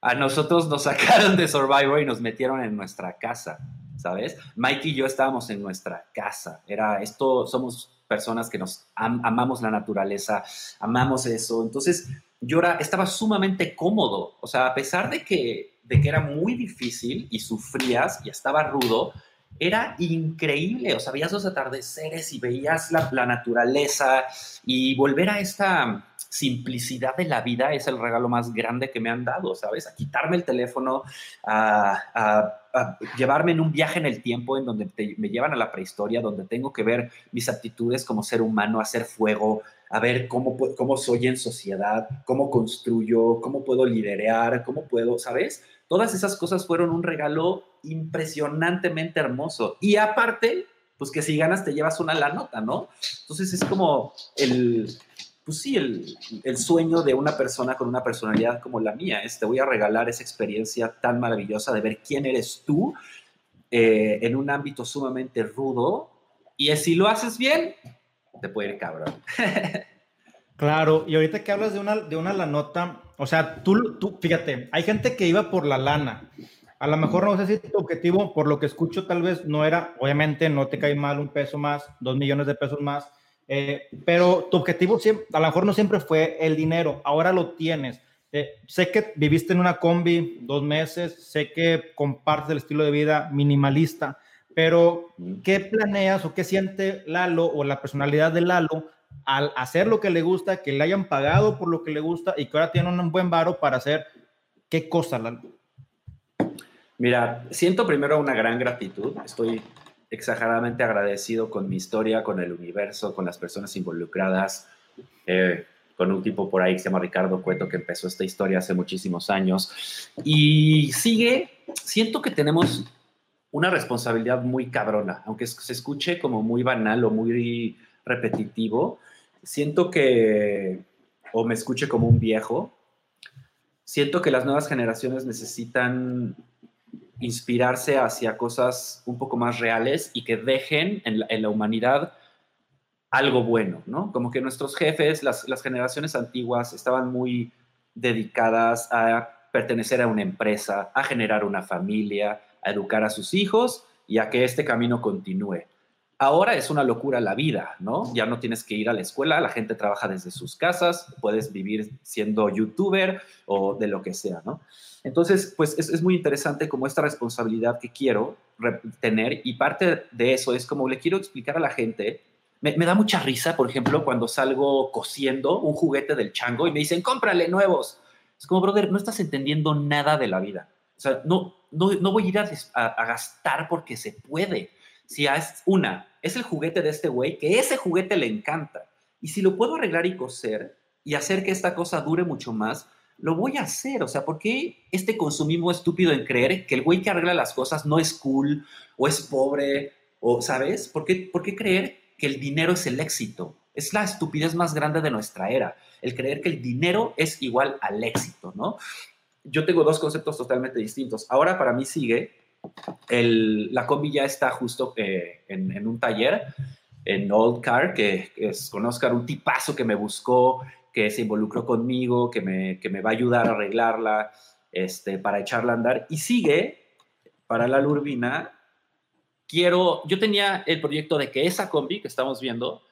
A nosotros nos [laughs] sacaron de Survivor y nos metieron en nuestra casa, ¿sabes? Mike y yo estábamos en nuestra casa. Era esto, somos personas que nos amamos la naturaleza, amamos eso. Entonces, yo estaba sumamente cómodo. O sea, a pesar de que, de que era muy difícil y sufrías y estaba rudo, era increíble. O sea, veías los atardeceres y veías la, la naturaleza y volver a esta simplicidad de la vida es el regalo más grande que me han dado, ¿sabes? A quitarme el teléfono, a, llevarme en un viaje en el tiempo en donde me llevan a la prehistoria, donde tengo que ver mis aptitudes como ser humano, hacer fuego, a ver cómo, cómo soy en sociedad, cómo construyo, cómo puedo liderar, cómo puedo, ¿sabes? Todas esas cosas fueron un regalo impresionantemente hermoso. Y aparte, pues que si ganas te llevas una la nota, ¿no? Entonces es como el, pues sí, el, sueño de una persona con una personalidad como la mía es, te voy a regalar esa experiencia tan maravillosa de ver quién eres tú eh, en un ámbito sumamente rudo y si lo haces bien, te puede ir cabrón. [laughs] Claro, y ahorita que hablas de una, de una la nota, o sea, tú, tú, fíjate, hay gente que iba por la lana. A lo mejor no sé si tu objetivo, por lo que escucho, tal vez no era, obviamente no te cae mal un peso más, dos millones de pesos más, eh, pero tu objetivo siempre, a lo mejor no siempre fue el dinero, ahora lo tienes. Eh, sé que viviste en una combi dos meses, sé que compartes el estilo de vida minimalista, pero ¿qué planeas o qué siente Lalo o la personalidad de Lalo al hacer lo que le gusta, que le hayan pagado por lo que le gusta y que ahora tiene un buen varo para hacer qué cosa? Mira, siento primero una gran gratitud. Estoy exageradamente agradecido con mi historia, con el universo, con las personas involucradas, eh, con un tipo por ahí que se llama Ricardo Cueto que empezó esta historia hace muchísimos años. Y sigue, siento que tenemos una responsabilidad muy cabrona, aunque se escuche como muy banal o muy repetitivo, siento que, o me escuche como un viejo, siento que las nuevas generaciones necesitan inspirarse hacia cosas un poco más reales y que dejen en la, humanidad algo bueno, ¿no? Como que nuestros jefes, las, generaciones antiguas, estaban muy dedicadas a pertenecer a una empresa, a generar una familia, a educar a sus hijos y a que este camino continúe. Ahora es una locura la vida, ¿no? Ya no tienes que ir a la escuela, la gente trabaja desde sus casas, puedes vivir siendo youtuber o de lo que sea, ¿no? Entonces, pues es, muy interesante como esta responsabilidad que quiero tener y parte de eso es como le quiero explicar a la gente. Me, da mucha risa, por ejemplo, cuando salgo cosiendo un juguete del chango y me dicen, cómprale nuevos. Es como, brother, no estás entendiendo nada de la vida. O sea, no, no, no voy a ir a gastar porque se puede. Si es una, es el juguete de este güey, que ese juguete le encanta. Y si lo puedo arreglar y coser y hacer que esta cosa dure mucho más, lo voy a hacer. O sea, ¿por qué este consumismo estúpido en creer que el güey que arregla las cosas no es cool o es pobre? O, ¿sabes? ¿Por qué, ¿Por qué creer que el dinero es el éxito? Es la estupidez más grande de nuestra era, el creer que el dinero es igual al éxito, ¿no? Yo tengo dos conceptos totalmente distintos. Ahora para mí sigue la combi ya está justo eh, en, un taller en Old Car, que es con Oscar, un tipazo que me buscó, que se involucró conmigo, que me, que me va a ayudar a arreglarla, este, para echarla a andar. Y sigue para la Lurbina. Quiero, yo tenía el proyecto de que esa combi que estamos viendo,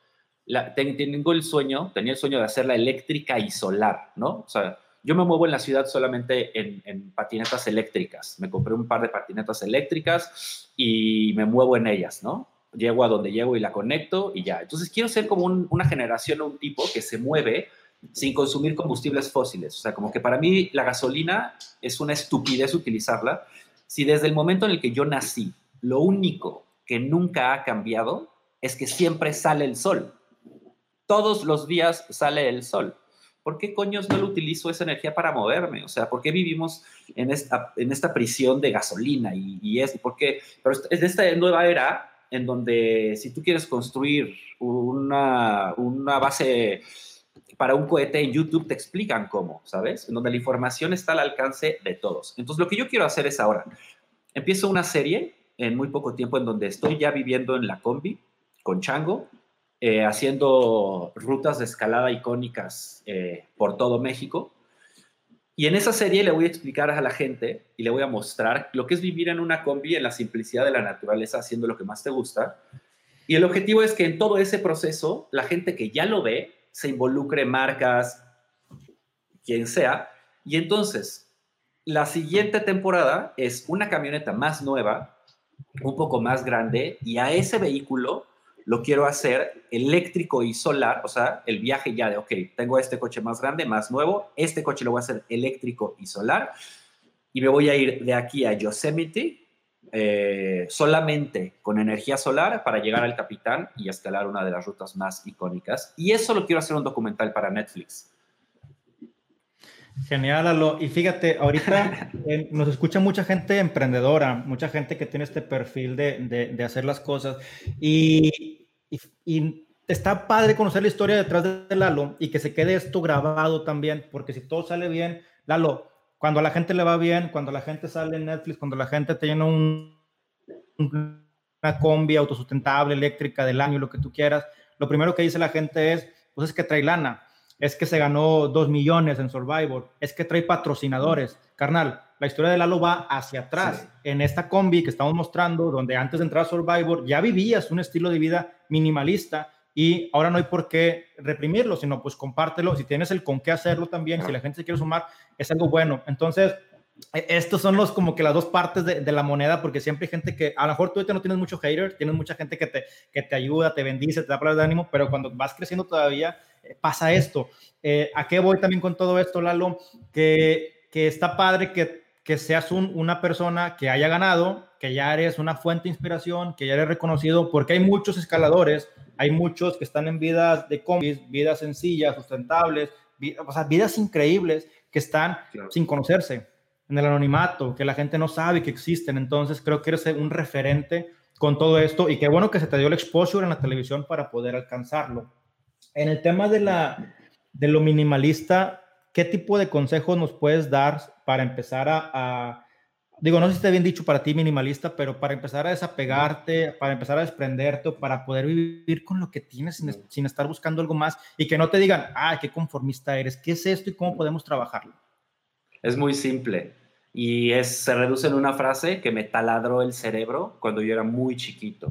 tengo el sueño, tenía el sueño de hacerla eléctrica y solar, ¿no? O sea, yo me muevo en la ciudad solamente en, patinetas eléctricas. Me compré un par de patinetas eléctricas y me muevo en ellas, ¿no? Llego a donde llego y la conecto y ya. Entonces quiero ser como una generación o un tipo que se mueve sin consumir combustibles fósiles. O sea, como que para mí la gasolina es una estupidez utilizarla. Si desde el momento en el que yo nací, lo único que nunca ha cambiado es que siempre sale el sol. Todos los días sale el sol. ¿Por qué coños no lo utilizo esa energía para moverme? O sea, ¿por qué vivimos en esta, en esta prisión de gasolina y, y es? ¿Por qué? Pero es de esta nueva era en donde si tú quieres construir una, una base para un cohete en YouTube te explican cómo, ¿sabes? En donde la información está al alcance de todos. Entonces, lo que yo quiero hacer es ahora, empiezo una serie en muy poco tiempo en donde estoy ya viviendo en la combi con Chango, eh, haciendo rutas de escalada icónicas eh, por todo México. Y en esa serie le voy a explicar a la gente y le voy a mostrar lo que es vivir en una combi en la simplicidad de la naturaleza haciendo lo que más te gusta. Y el objetivo es que en todo ese proceso la gente que ya lo ve se involucre marcas, quien sea. Y entonces, la siguiente temporada es una camioneta más nueva, un poco más grande, y a ese vehículo lo quiero hacer eléctrico y solar, o sea, el viaje ya de, ok, tengo este coche más grande, más nuevo, este coche lo voy a hacer eléctrico y solar, y me voy a ir de aquí a Yosemite eh, solamente con energía solar para llegar al Capitán y escalar una de las rutas más icónicas. Y eso lo quiero hacer un documental para Netflix. Genial, Alo. Y fíjate, ahorita [laughs] eh, nos escucha mucha gente emprendedora, mucha gente que tiene este perfil de, de, hacer las cosas. Y, y, está padre conocer la historia detrás de Lalo y que se quede esto grabado también, porque si todo sale bien, Lalo, cuando a la gente le va bien, cuando la gente sale en Netflix, cuando la gente te llena un, una combi autosustentable, eléctrica del año, lo que tú quieras, lo primero que dice la gente es, pues es que trae lana es que se ganó dos millones en Survivor, es que trae patrocinadores. Carnal, la historia de Lalo va hacia atrás. En esta combi que estamos mostrando, donde antes de entrar a Survivor ya vivías un estilo de vida minimalista y ahora no hay por qué reprimirlo, sino pues compártelo. Si tienes el con qué hacerlo también, si la gente se quiere sumar, es algo bueno. Entonces, e, estos son los como que las dos partes de, la moneda, porque siempre hay gente que, a lo mejor tú ahorita no tienes mucho hater, tienes mucha gente que te, que te ayuda, te bendice, te da palabras de ánimo, pero cuando vas creciendo todavía, pasa esto. Eh, ¿A qué voy también con todo esto, Lalo? Que, que está padre que, que seas un, una persona que haya ganado, que ya eres una fuente de inspiración, que ya eres reconocido, porque hay muchos escaladores, hay muchos que están en vidas de combis, vidas sencillas, sustentables, o sea, vidas increíbles que están sin conocerse, en el anonimato, que la gente no sabe que existen. Entonces, creo que eres un referente con todo esto y qué bueno que se te dio el exposure en la televisión para poder alcanzarlo. En el tema de, la, de lo minimalista, ¿qué tipo de consejos nos puedes dar para empezar a, digo, no sé si está bien dicho para ti minimalista, pero para empezar a desapegarte, para empezar a desprenderte, para poder vivir con lo que tienes sin, estar buscando algo más y que no te digan, ah, qué conformista eres, qué es esto y cómo podemos trabajarlo? Es muy simple y es, se reduce en una frase que me taladró el cerebro cuando yo era muy chiquito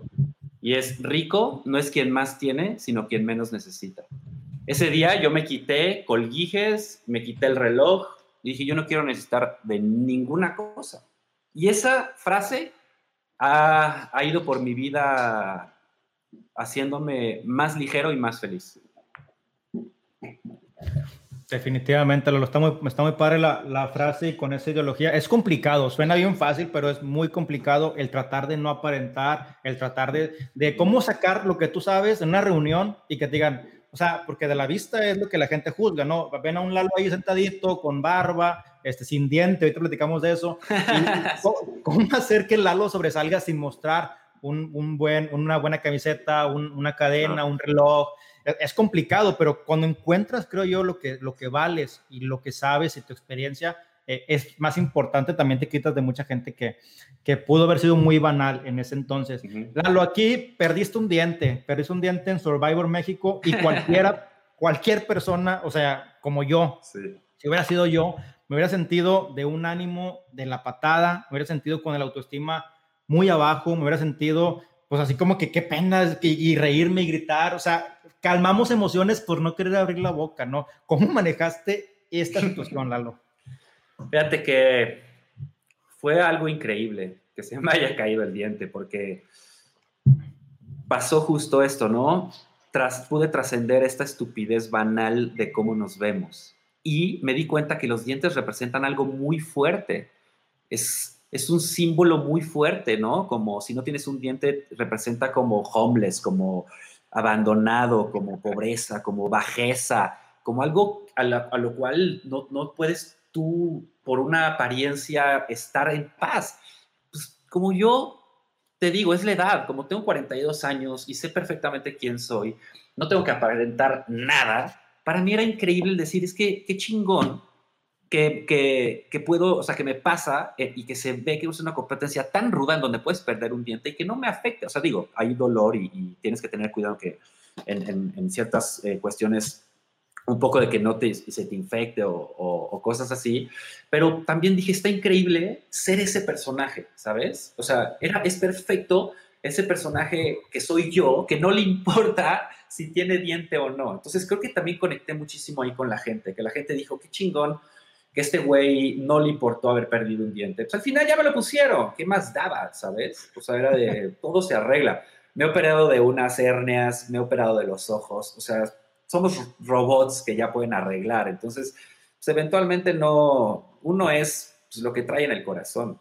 Y es rico no es quien más tiene, sino quien menos necesita. Ese día yo me quité colguijes, me quité el reloj dije, yo no quiero necesitar de ninguna cosa. Y esa frase ha, ido por mi vida haciéndome más ligero y más feliz. Definitivamente, lo está muy, está muy padre la, la, frase y con esa ideología. Es complicado, suena bien fácil, pero es muy complicado el tratar de no aparentar, el tratar de, de cómo sacar lo que tú sabes en una reunión y que te digan, o sea, porque de la vista es lo que la gente juzga, ¿no? Ven a un Lalo ahí sentadito, con barba, este, sin diente, ahorita platicamos de eso. [laughs] ¿cómo, ¿Cómo hacer que el Lalo sobresalga sin mostrar un, un buen, una buena camiseta, un, una cadena, un reloj? es complicado, pero cuando encuentras, creo yo, lo que, lo que vales y lo que sabes y tu experiencia, eh, es más importante, también te quitas de mucha gente que, que pudo haber sido muy banal en ese entonces. Lalo, aquí perdiste un diente, perdiste un diente en Survivor México y cualquiera, [laughs] cualquier persona, o sea, como yo, si hubiera sido yo, me hubiera sentido de un ánimo de la patada, me hubiera sentido con el autoestima muy abajo, me hubiera sentido pues así como que qué pena y, reírme y gritar, o sea, calmamos emociones por no querer abrir la boca, ¿no? ¿Cómo manejaste esta situación, Lalo? Fíjate que fue algo increíble que se me [laughs] haya caído el diente, porque pasó justo esto, ¿no? Tras, pude trascender esta estupidez banal de cómo nos vemos. Y me di cuenta que los dientes representan algo muy fuerte. Es, es un símbolo muy fuerte, ¿no? Como si no tienes un diente, representa como homeless, como abandonado, como pobreza, como bajeza, como algo a, lo cual no, no, puedes tú, por una apariencia, estar en paz. Pues como yo te digo, es la edad, como tengo 42 años y sé perfectamente quién soy, no tengo que aparentar nada. Para mí era increíble decir, es que qué chingón que, que, puedo, o sea, que me pasa eh, y que se ve que es una competencia tan ruda en donde puedes perder un diente y que no me afecte. O sea, digo, hay dolor y, tienes que tener cuidado que en, en, ciertas eh, cuestiones un poco de que no te, se te infecte o, o, cosas así, pero también dije, está increíble ser ese personaje, ¿sabes? O sea, era, es perfecto ese personaje que soy yo, que no le [laughs] importa si tiene diente o no. Entonces creo que también conecté muchísimo ahí con la gente, que la gente dijo, qué chingón que este güey no le importó haber perdido un diente. Pues al final ya me lo pusieron, ¿qué más daba, sabes? O sea, era de, [laughs] todo se arregla. Me he operado de unas hernias, me he operado de los ojos, o sea, somos robots que ya pueden arreglar, entonces, pues eventualmente no, uno es pues, lo que trae en el corazón.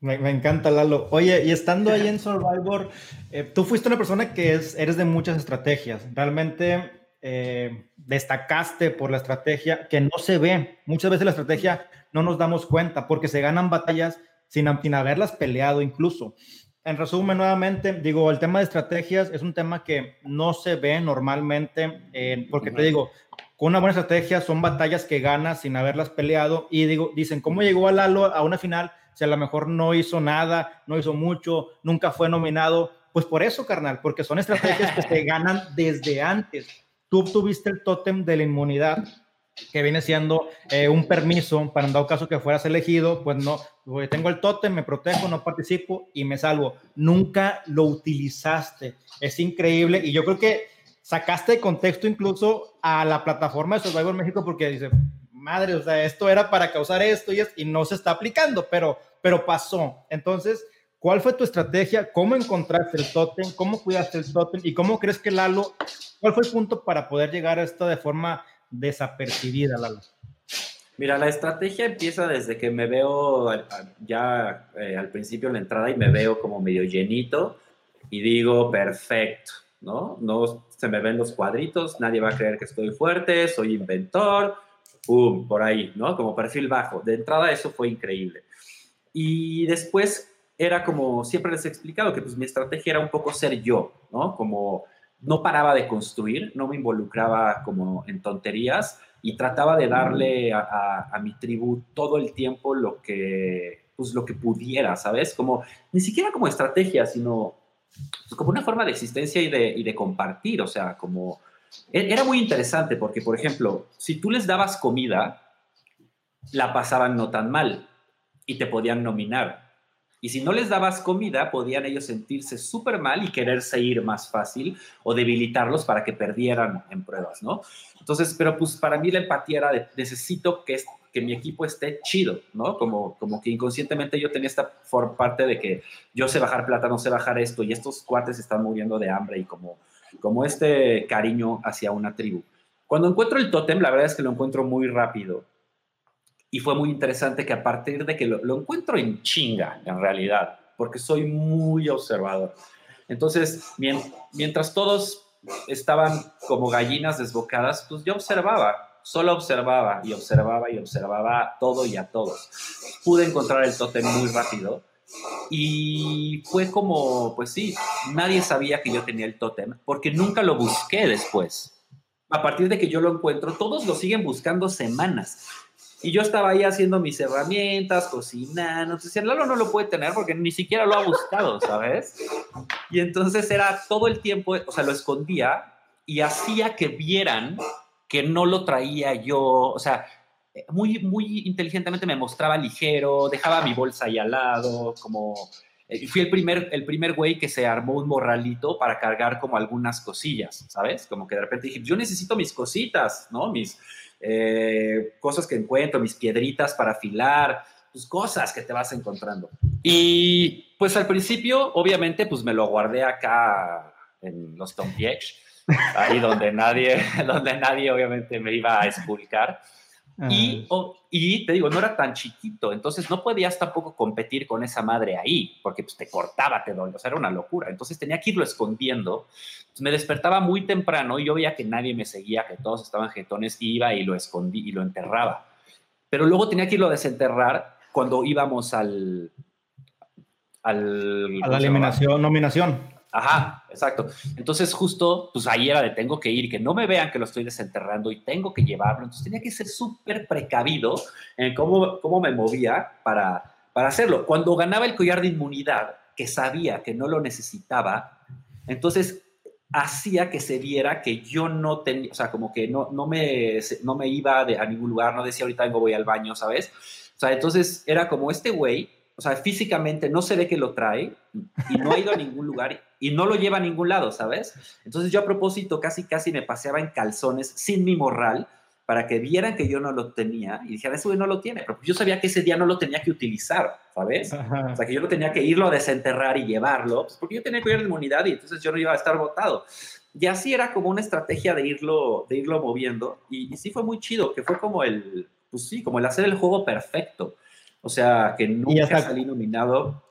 Me, encanta, Lalo. Oye, y estando ahí en Survivor, eh, tú fuiste una persona que es, eres de muchas estrategias. Realmente eh, destacaste por la estrategia que no se ve. Muchas veces la estrategia no nos damos cuenta porque se ganan batallas sin, sin haberlas peleado incluso. En resumen, nuevamente, digo, el tema de estrategias es un tema que no se ve normalmente, eh, porque te digo, con una buena estrategia son batallas que ganas sin haberlas peleado y digo, dicen, ¿cómo llegó a Lalo a una final si a lo mejor no hizo nada, no hizo mucho, nunca fue nominado? Pues por eso, carnal, porque son estrategias que se [laughs] ganan desde antes. Tú obtuviste el tótem de la inmunidad, que viene siendo eh, un permiso para en dado caso que fueras elegido, pues no, tengo el tótem, me protejo, no participo y me salvo. Nunca lo utilizaste. Es increíble y yo creo que sacaste de contexto incluso a la plataforma de Survivor México porque dice, madre, o sea, esto era para causar esto y, y no se está aplicando, pero, pero pasó. Entonces, ¿Cuál fue tu estrategia? ¿Cómo encontraste el tótem? ¿Cómo cuidaste el tótem? ¿Y cómo crees que Lalo, cuál fue el punto para poder llegar a esto de forma desapercibida, Lalo? Mira, la estrategia empieza desde que me veo ya eh, al principio en la entrada y me veo como medio llenito y digo, perfecto, ¿no? No se me ven los cuadritos, nadie va a creer que estoy fuerte, soy inventor, pum, por ahí, ¿no? Como perfil bajo. De entrada eso fue increíble. Y después era como, siempre les he explicado, que pues mi estrategia era un poco ser yo, ¿no? Como no paraba de construir, no me involucraba como en tonterías y trataba de darle a, mi tribu todo el tiempo lo que, pues lo que pudiera, ¿sabes? Como, ni siquiera como estrategia, sino pues, como una forma de existencia y de, compartir, o sea, como, e, era muy interesante porque, por ejemplo, si tú les dabas comida, la pasaban no tan mal y te podían nominar Y si no les dabas comida, podían ellos sentirse súper mal y quererse ir más fácil o debilitarlos para que perdieran en pruebas, ¿no? Entonces, pero pues para mí la empatía era necesito que, que mi equipo esté chido, ¿no? Como, como que inconscientemente yo tenía esta parte de que yo sé bajar plata, no sé bajar esto y estos cuates están muriendo de hambre y como, como este cariño hacia una tribu. Cuando encuentro el tótem, la verdad es que lo encuentro muy rápido y fue muy interesante que a partir de que lo, encuentro en chinga, en realidad, porque soy muy observador. Entonces, mientras todos estaban como gallinas desbocadas, pues yo observaba, solo observaba y observaba y observaba todo y a todos. Pude encontrar el tótem muy rápido y fue como, pues sí, nadie sabía que yo tenía el tótem porque nunca lo busqué después. A partir de que yo lo encuentro, todos lo siguen buscando semanas. Y yo estaba ahí haciendo mis herramientas, cocinando. Entonces, Lalo no lo puede tener porque ni siquiera lo ha buscado, ¿sabes? Y entonces era todo el tiempo, o sea, lo escondía y hacía que vieran que no lo traía yo. O sea, muy, muy inteligentemente me mostraba ligero, dejaba mi bolsa ahí al lado, como... Eh, fui el primer, el primer güey que se armó un morralito para cargar como algunas cosillas, ¿sabes? Como que de repente dije, yo necesito mis cositas, ¿no? Mis, eh, cosas que encuentro, mis piedritas para afilar, pues cosas que te vas encontrando. Y pues al principio, obviamente, pues me lo guardé acá en los Tom ahí donde nadie, [laughs] donde nadie obviamente me iba a esculcar. Y, y te digo, no era tan chiquito, entonces no podías tampoco competir con esa madre ahí, porque pues, te cortaba, te dolía, o sea, era una locura. Entonces tenía que irlo escondiendo. me despertaba muy temprano y yo veía que nadie me seguía, que todos estaban jetones, iba y lo escondí y lo enterraba. Pero luego tenía que irlo a desenterrar cuando íbamos al... al a la eliminación, nominación. Ajá, exacto. Entonces justo, pues ahí era de tengo que ir, que no me vean que lo estoy desenterrando y tengo que llevarlo. Entonces tenía que ser súper precavido en cómo, cómo me movía para, para hacerlo. Cuando ganaba el collar de inmunidad, que sabía que no lo necesitaba, entonces hacía que se viera que yo no tenía, o sea, como que no, no, me, no me iba de, a ningún lugar, no decía ahorita vengo, voy al baño, ¿sabes? O sea, entonces era como este güey o sea, físicamente no se ve que lo trae y no ha ido a ningún lugar y no lo lleva a ningún lado, ¿sabes? Entonces yo a propósito casi casi me paseaba en calzones sin mi morral para que vieran que yo no lo tenía y dijeran, güey no lo tiene, pero yo sabía que ese día no lo tenía que utilizar, ¿sabes? O sea, que yo no tenía que irlo a desenterrar y llevarlo, pues, porque yo tenía que ir de inmunidad y entonces yo no iba a estar botado. Y así era como una estrategia de irlo, de irlo moviendo y, y sí fue muy chido, que fue como el, pues sí, como el hacer el juego perfecto. O sea, que nunca salí nominado.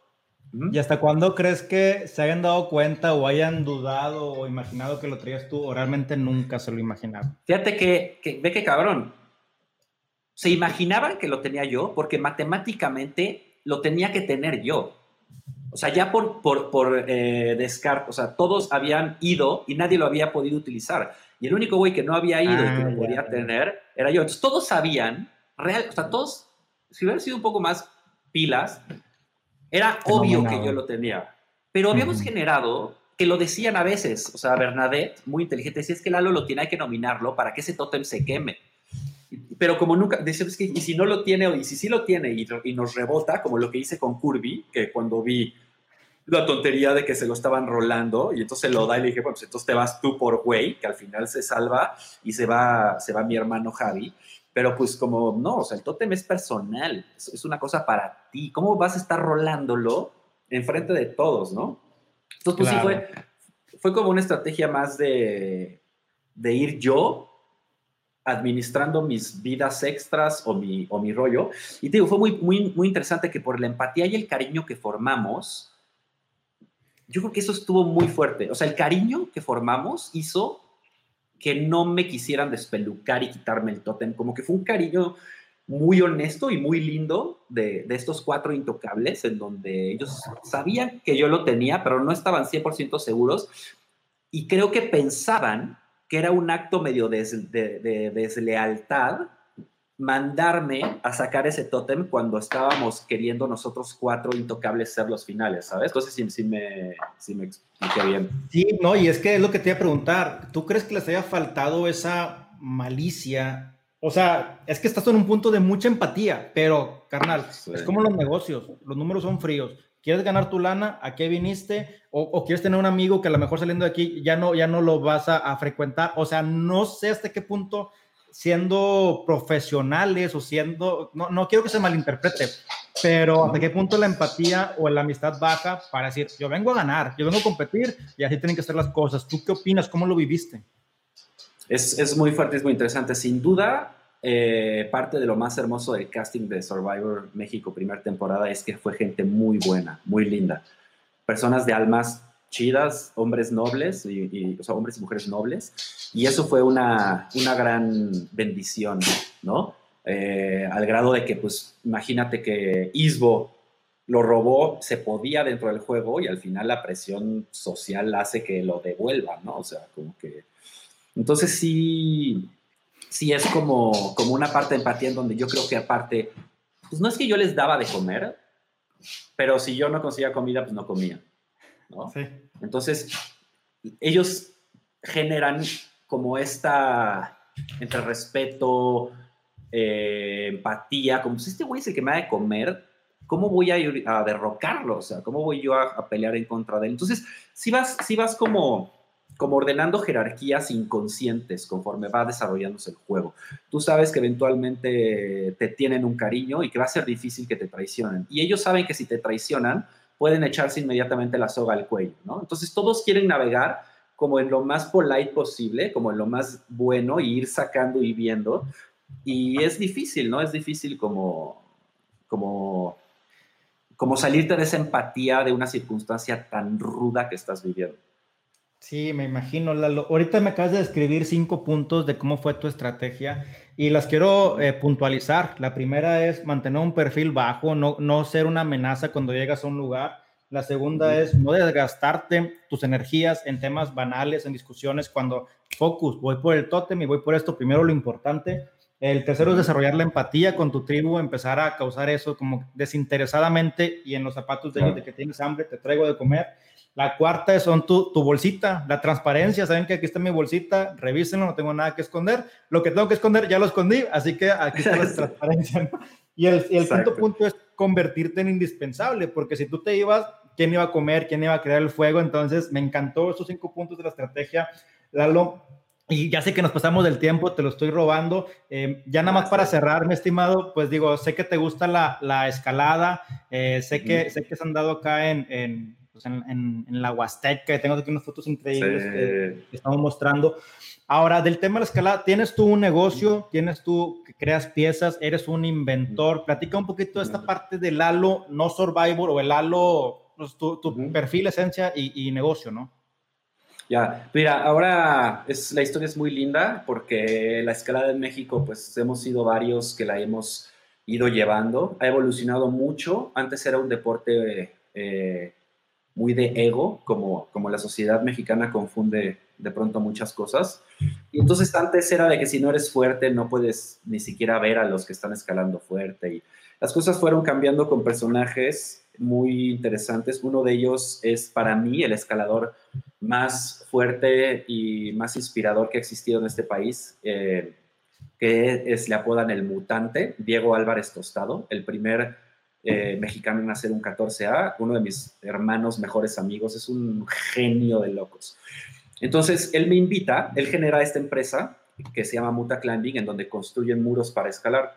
¿Y hasta cuándo crees que se hayan dado cuenta o hayan dudado o imaginado que lo traías tú o realmente nunca se lo imaginaron? Fíjate que, ve que cabrón. Se imaginaban que lo tenía yo porque matemáticamente lo tenía que tener yo. O sea, ya por, por, por eh, descarte, o sea, todos habían ido y nadie lo había podido utilizar. Y el único güey que no había ido y que lo ah, podía tener era yo. Entonces todos sabían, real, o sea, todos si hubiera sido un poco más pilas, era obvio que yo lo tenía. Pero habíamos generado que lo decían a veces, o sea, Bernadette, muy inteligente, decía es que Lalo lo tiene, hay que nominarlo para que ese tótem se queme. Pero como nunca, decía, es que y si no lo tiene, o y si sí lo tiene y, y nos rebota, como lo que hice con Kirby, que cuando vi la tontería de que se lo estaban rolando y entonces lo da y le dije, bueno, pues entonces te vas tú por güey, que al final se salva y se va, se va mi hermano Javi. Pero pues como, no, o sea, el tótem es personal, es, una cosa para ti. ¿Cómo vas a estar rolándolo enfrente de todos, no? Entonces, pues sí, fue, fue como una estrategia más de, de ir yo administrando mis vidas extras o mi, o mi rollo. Y te digo, fue muy, muy, muy interesante que por la empatía y el cariño que formamos, yo creo que eso estuvo muy fuerte. O sea, el cariño que formamos hizo que no me quisieran despelucar y quitarme el tótem. Como que fue un cariño muy honesto y muy lindo de, estos cuatro intocables, en donde ellos sabían que yo lo tenía, pero no estaban 100% seguros. Y creo que pensaban que era un acto medio de deslealtad mandarme a sacar ese tótem cuando estábamos queriendo nosotros cuatro intocables ser los finales, ¿sabes? Entonces sí, sí, me, sí me expliqué bien. Sí, no, y es que es lo que te iba a preguntar. ¿Tú crees que les haya faltado esa malicia? O sea, es que estás en un punto de mucha empatía, pero, carnal, es como los negocios, los números son fríos. ¿Quieres ganar tu lana? ¿A qué viniste? O, quieres tener un amigo que a lo mejor saliendo de aquí ya no, ya no lo vas a, frecuentar. O sea, no sé hasta qué punto siendo profesionales o siendo, no, no quiero que se malinterprete, pero hasta qué punto la empatía o la amistad baja para decir, yo vengo a ganar, yo vengo a competir y así tienen que ser las cosas. ¿Tú qué opinas? ¿Cómo lo viviste? Es, es muy fuerte, es muy interesante. Sin duda, eh, parte de lo más hermoso del casting de Survivor México primera temporada es que fue gente muy buena, muy linda. Personas de almas chidas, hombres nobles, y, o sea, hombres y mujeres nobles. Y eso fue una, una gran bendición, ¿no? Eh, al grado de que, pues, imagínate que Isbo lo robó, se podía dentro del juego y al final la presión social hace que lo devuelva, ¿no? O sea, como que... Entonces sí, sí es como, como una parte de empatía en donde yo creo que aparte, pues no es que yo les daba de comer, pero si yo no conseguía comida, pues no comía, ¿no? Sí. Entonces, ellos generan como esta, entre respeto, eh, empatía, como si este güey es el que me ha de comer, ¿cómo voy a, a derrocarlo? O sea, ¿cómo voy yo a, a, pelear en contra de él? Entonces, si vas, si vas como como ordenando jerarquías inconscientes conforme va desarrollándose el juego. Tú sabes que eventualmente te tienen un cariño y que va a ser difícil que te traicionen. Y ellos saben que si te traicionan, pueden echarse inmediatamente la soga al cuello, ¿no? Entonces todos quieren navegar como en lo más polite posible, como en lo más bueno, y ir sacando y viendo. Y es difícil, ¿no? Es difícil como, como, como salirte de esa empatía de una circunstancia tan ruda que estás viviendo. Sí, me imagino, Lalo. Ahorita me acabas de describir cinco puntos de cómo fue tu estrategia y las quiero eh, puntualizar. La primera es mantener un perfil bajo, no, no ser una amenaza cuando llegas a un lugar. La segunda es no desgastarte tus energías en temas banales, en discusiones, cuando focus, voy por el tótem y voy por esto, primero lo importante. El tercero es desarrollar la empatía con tu tribu, empezar a causar eso como desinteresadamente y en los zapatos de ellos de que tienes hambre, te traigo de comer. La cuarta son tu, tu, bolsita, la transparencia. Saben que aquí está mi bolsita, revísenlo, no tengo nada que esconder. Lo que tengo que esconder ya lo escondí, así que aquí está la [laughs] transparencia. Y el, el quinto punto es convertirte en indispensable, porque si tú te ibas, ¿quién iba a comer? ¿Quién iba a crear el fuego? Entonces, me encantó esos cinco puntos de la estrategia. Lalo, y ya sé que nos pasamos del tiempo, te lo estoy robando. Eh, ya nada más para cerrar, mi estimado, pues digo, sé que te gusta la, la escalada, eh, sé, que, sé que se han dado acá en, en pues, en, la Huasteca, tengo aquí unas fotos increíbles que, estamos mostrando. Ahora, del tema de la escalada, ¿tienes tú un negocio? ¿Tienes tú que creas piezas? ¿Eres un inventor? Platica un poquito de esta parte del Halo, no Survivor, o el Halo, pues, tu, perfil, esencia y, negocio, ¿no? Ya, mira, ahora es, la historia es muy linda porque la escalada en México, pues hemos sido varios que la hemos ido llevando, ha evolucionado mucho, antes era un deporte eh, muy de ego, como, como la sociedad mexicana confunde de pronto muchas cosas. Y entonces antes era de que si no eres fuerte no puedes ni siquiera ver a los que están escalando fuerte. Y las cosas fueron cambiando con personajes muy interesantes. Uno de ellos es para mí el escalador más fuerte y más inspirador que ha existido en este país, eh, que es, le apodan el mutante, Diego Álvarez Tostado, el primer eh, mexicano en hacer un 14A, uno de mis hermanos mejores amigos, es un genio de locos. Entonces, él me invita, él genera esta empresa que se llama Muta Climbing, en donde construyen muros para escalar.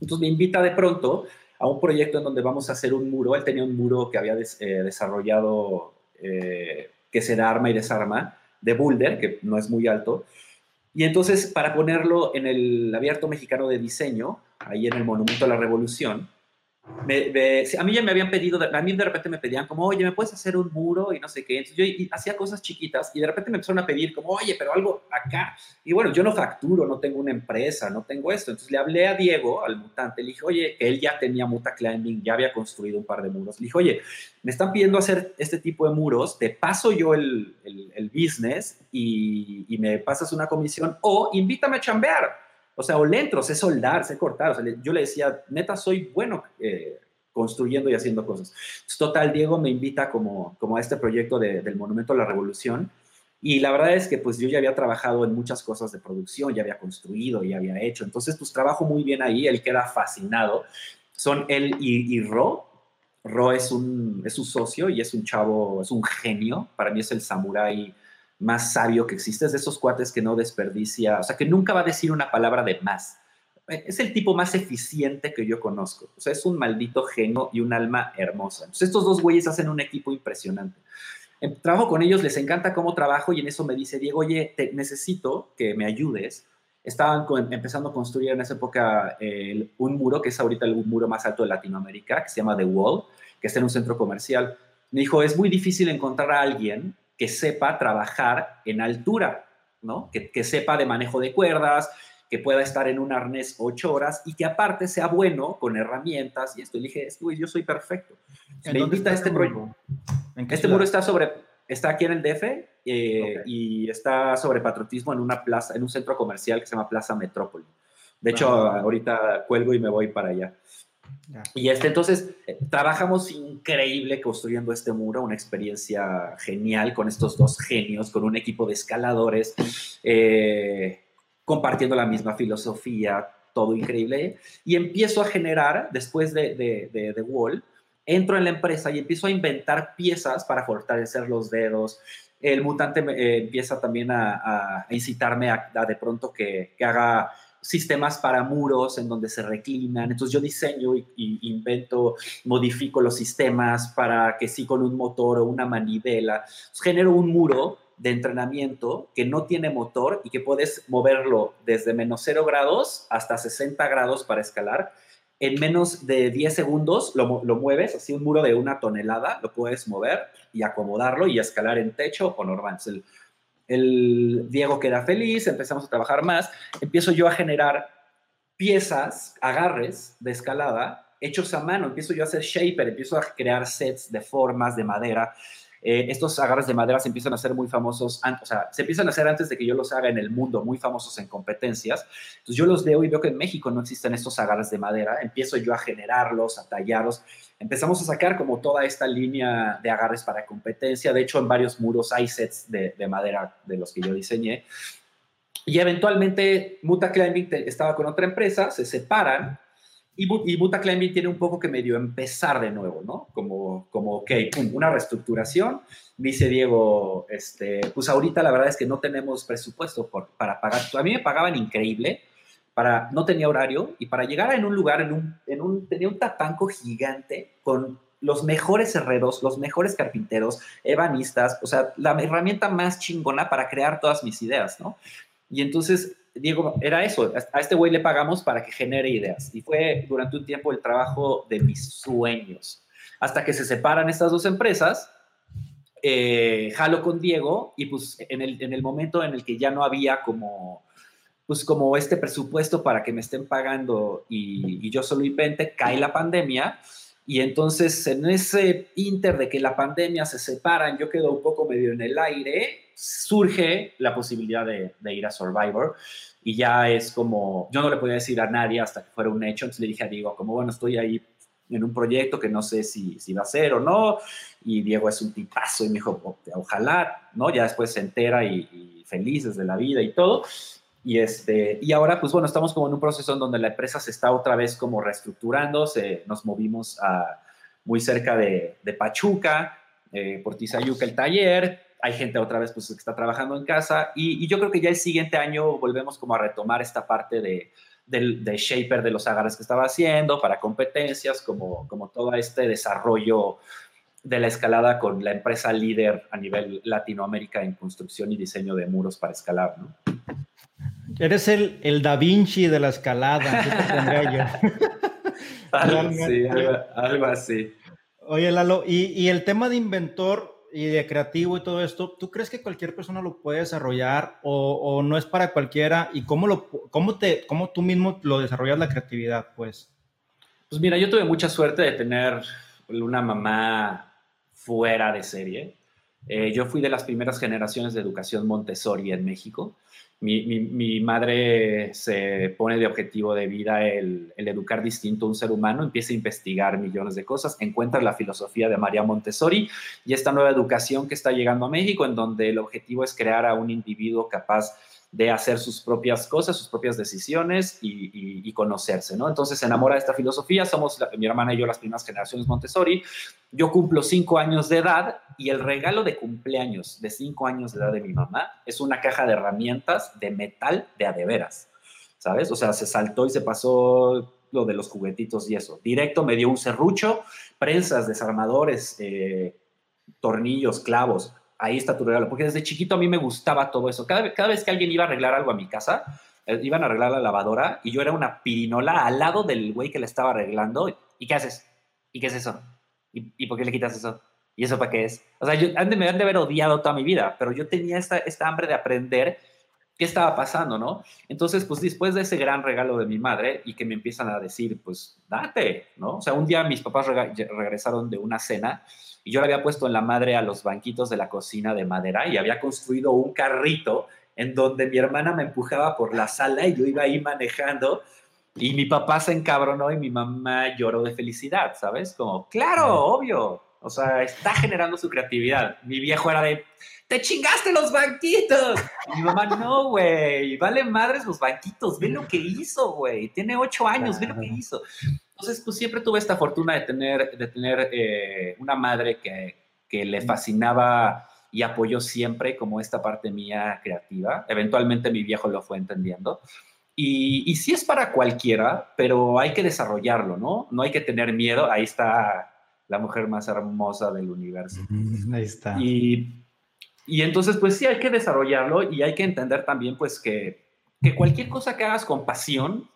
Entonces, me invita de pronto a un proyecto en donde vamos a hacer un muro. Él tenía un muro que había eh, desarrollado eh, que se arma y desarma de boulder, que no es muy alto. Y entonces, para ponerlo en el abierto mexicano de diseño, ahí en el Monumento a la Revolución, a mí ya me habían pedido, a mí de repente me pedían como, oye, ¿me puedes hacer un muro? Y no sé qué. Entonces yo hacía cosas chiquitas y de repente me empezaron a pedir como, oye, pero algo acá. Y bueno, yo no facturo, no tengo una empresa, no tengo esto. Entonces le hablé a Diego, al mutante, le dije, oye, él ya tenía Muta Climbing, ya había construido un par de muros. Le dije, oye, me están pidiendo hacer este tipo de muros, te paso yo el, el, business y, y me pasas una comisión o invítame a chambear. O sea, o le entro, sé soldar, sé cortar. O sea, yo le decía, neta, soy bueno eh, construyendo y haciendo cosas. total, Diego me invita como, como a este proyecto del Monumento a la Revolución. Y la verdad es que pues yo ya había trabajado en muchas cosas de producción, ya había construido, ya había hecho. Entonces, pues trabajo muy bien ahí, él queda fascinado. Son él y, y Ro, Ro es un, es un socio y es un chavo, es un genio. Para mí es el samurái más sabio que existe. Es de esos cuates que no desperdicia, o sea, que nunca va a decir una palabra de más. Es el tipo más eficiente que yo conozco. O sea, es un maldito genio y un alma hermosa. Entonces, estos dos güeyes hacen un equipo impresionante. Em, trabajo con ellos, les encanta cómo trabajo y en eso me dice Diego, oye, te necesito que me ayudes estaban empezando a construir en esa época un muro, que es ahorita el muro más alto de Latinoamérica, que se llama The Wall, que está en un centro comercial. Me dijo, es muy difícil encontrar a alguien que sepa trabajar en altura, ¿no? Que, que sepa de manejo de cuerdas, que pueda estar en un arnés ocho horas y que aparte sea bueno con herramientas y esto. Y dije, yo soy perfecto. Le invita a este proyecto. Este muro está sobre está aquí en el DF eh, y está sobre patriotismo en una plaza, en un centro comercial que se llama Plaza Metrópoli. De hecho, ah. ahorita cuelgo y me voy para allá. Y este, entonces, trabajamos increíble construyendo este muro, una experiencia genial con estos dos genios, con un equipo de escaladores, eh, compartiendo la misma filosofía, todo increíble. Y empiezo a generar, después de, de, de, Wall, entro en la empresa y empiezo a inventar piezas para fortalecer los dedos. El mutante eh, empieza también a, incitarme a, de pronto que, haga sistemas para muros en donde se reclinan. Entonces yo diseño y, invento, modifico los sistemas para que sí con un motor o una manivela. genero un muro de entrenamiento que no tiene motor y que puedes moverlo desde menos 0 grados hasta 60 grados para escalar en menos de 10 segundos lo, mueves, así un muro de una tonelada, lo puedes mover y acomodarlo y escalar en techo o normal. El, el Diego queda feliz, empezamos a trabajar más, empiezo yo a generar piezas, agarres de escalada hechos a mano, empiezo yo a hacer shaper, empiezo a crear sets de formas de madera eh, estos agarres de madera se empiezan a hacer muy famosos, o sea, se empiezan a hacer antes de que yo los haga en el mundo, muy famosos en competencias. Entonces yo los veo y veo que en México no existen estos agarres de madera, empiezo yo a generarlos, a tallarlos. Empezamos a sacar como toda esta línea de agarres para competencia. De hecho, en varios muros hay sets de, de madera de los que yo diseñé. Y eventualmente Muta Climbing estaba con otra empresa, se separan y, y Buta Climbing tiene un poco que medio empezar de nuevo, ¿no? Como, como ok, una reestructuración. Me dice Diego, este, pues ahorita la verdad es que no tenemos presupuesto por, para pagar. A mí me pagaban increíble, para, no tenía horario y para llegar en un lugar, en un, en un, tenía un tapanco gigante con los mejores herreros, los mejores carpinteros, ebanistas, o sea, la herramienta más chingona para crear todas mis ideas, ¿no? Y entonces Diego, era eso, a este güey le pagamos para que genere ideas. Y fue durante un tiempo el trabajo de mis sueños. Hasta que se separan estas dos empresas, eh, jalo con Diego y pues en el, en el momento en el que ya no había como, pues como este presupuesto para que me estén pagando y, yo solo invente, cae la pandemia. Y entonces en ese inter de que la pandemia se separan, yo quedo un poco medio en el aire surge la posibilidad de, ir a Survivor y ya es como, yo no le podía decir a nadie hasta que fuera un hecho, entonces le dije a Diego, como bueno, estoy ahí en un proyecto que no sé si, va a ser o no, y Diego es un tipazo y me dijo, ojalá, ¿no? Ya después se entera y, felices de la vida y todo. Y, este, y ahora, pues bueno, estamos como en un proceso en donde la empresa se está otra vez como reestructurando, se, nos movimos a, muy cerca de, de Pachuca, eh, por Tizayuca el taller, hay gente otra vez pues, que está trabajando en casa y, yo creo que ya el siguiente año volvemos como a retomar esta parte de, de, shaper de los agarres que estaba haciendo para competencias, como, como todo este desarrollo de la escalada con la empresa líder a nivel Latinoamérica en construcción y diseño de muros para escalar, ¿no? Eres el, el Da Vinci de la escalada. [laughs] algo, sí, algo, así. Oye, Lalo, y, y el tema de inventor, y de creativo y todo esto, ¿tú crees que cualquier persona lo puede desarrollar o, no es para cualquiera? ¿Y cómo, lo, cómo, te, cómo tú mismo lo desarrollas la creatividad, pues? Pues mira, yo tuve mucha suerte de tener una mamá fuera de serie. Eh, yo fui de las primeras generaciones de educación Montessori en México mi, madre se pone de objetivo de vida el, educar distinto a un ser humano, empieza a investigar millones de cosas, encuentra la filosofía de María Montessori y esta nueva educación que está llegando a México, en donde el objetivo es crear a un individuo capaz de hacer sus propias cosas, sus propias decisiones y, conocerse, ¿no? Entonces se enamora de esta filosofía, somos mi hermana y yo las primeras generaciones Montessori, yo cumplo cinco años de edad y el regalo de cumpleaños de cinco años de edad de mi mamá es una caja de herramientas de metal de adeveras, ¿sabes? O sea, se saltó y se pasó lo de los juguetitos y eso. Directo me dio un serrucho, prensas, desarmadores, eh, tornillos, clavos, ahí está tu regalo. Porque desde chiquito a mí me gustaba todo eso. Cada, vez que alguien iba a arreglar algo a mi casa, eh, iban a arreglar la lavadora y yo era una pirinola al lado del güey que le estaba arreglando. ¿Y qué haces? ¿Y qué es eso? ¿Y, por qué le quitas eso? ¿Y eso para qué es? O sea, yo, me han de haber odiado toda mi vida, pero yo tenía esta, esta hambre de aprender qué estaba pasando, ¿no? Entonces, pues después de ese gran regalo de mi madre y que me empiezan a decir, pues date, ¿no? O sea, un día mis papás regresaron de una cena y yo le había puesto en la madre a los banquitos de la cocina de madera y había construido un carrito en donde mi hermana me empujaba por la sala y yo iba ahí manejando y mi papá se encabronó y mi mamá lloró de felicidad, ¿sabes? Como, claro, obvio. O sea, está generando su creatividad. Mi viejo era de, te chingaste los banquitos. Y mi mamá, no, güey, vale madres los banquitos, ve lo que hizo, güey. Tiene ocho años, ve lo que hizo. Entonces, pues siempre tuve esta fortuna de tener, de tener eh, una madre que, que le fascinaba y apoyó siempre como esta parte mía creativa. Eventualmente mi viejo lo fue entendiendo. Y, y sí es para cualquiera, pero hay que desarrollarlo, ¿no? No hay que tener miedo. Ahí está la mujer más hermosa del universo. Ahí está. Y, y entonces, pues sí, hay que desarrollarlo y hay que entender también, pues, que, que cualquier cosa que hagas con pasión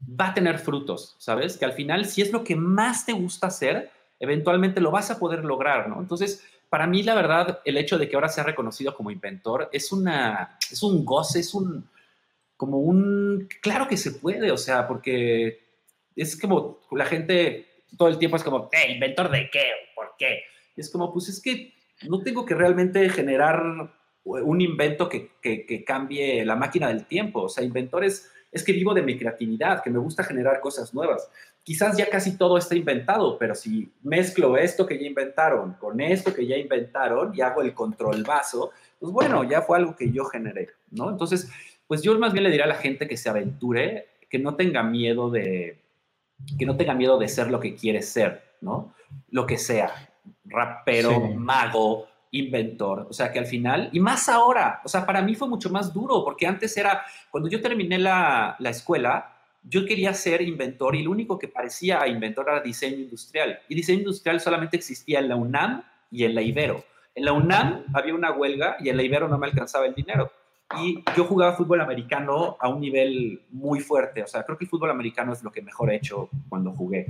va a tener frutos, ¿sabes? Que al final, si es lo que más te gusta hacer, eventualmente lo vas a poder lograr, ¿no? Entonces, para mí, la verdad, el hecho de que ahora sea reconocido como inventor es una, es un goce, es un, como un, claro que se puede, o sea, porque es como la gente todo el tiempo es como, ¿eh, inventor de qué? ¿Por qué? es como, pues es que no tengo que realmente generar un invento que, que, que cambie la máquina del tiempo, o sea, inventores es que vivo de mi creatividad, que me gusta generar cosas nuevas. Quizás ya casi todo está inventado, pero si mezclo esto que ya inventaron con esto que ya inventaron y hago el control vaso, pues bueno, ya fue algo que yo generé, ¿no? Entonces, pues yo más bien le diría a la gente que se aventure, que no tenga miedo de, que no tenga miedo de ser lo que quiere ser, ¿no? Lo que sea, rapero, mago, inventor. O sea, que al final, y más ahora, o sea, para mí fue mucho más duro, porque antes era, cuando yo terminé la, la escuela, yo quería ser inventor y lo único que parecía inventor era diseño industrial. Y diseño industrial solamente existía en la UNAM y en la Ibero. En la UNAM había una huelga y en la Ibero no me alcanzaba el dinero. Y yo jugaba fútbol americano a un nivel muy fuerte. O sea, creo que el fútbol americano es lo que mejor he hecho cuando jugué.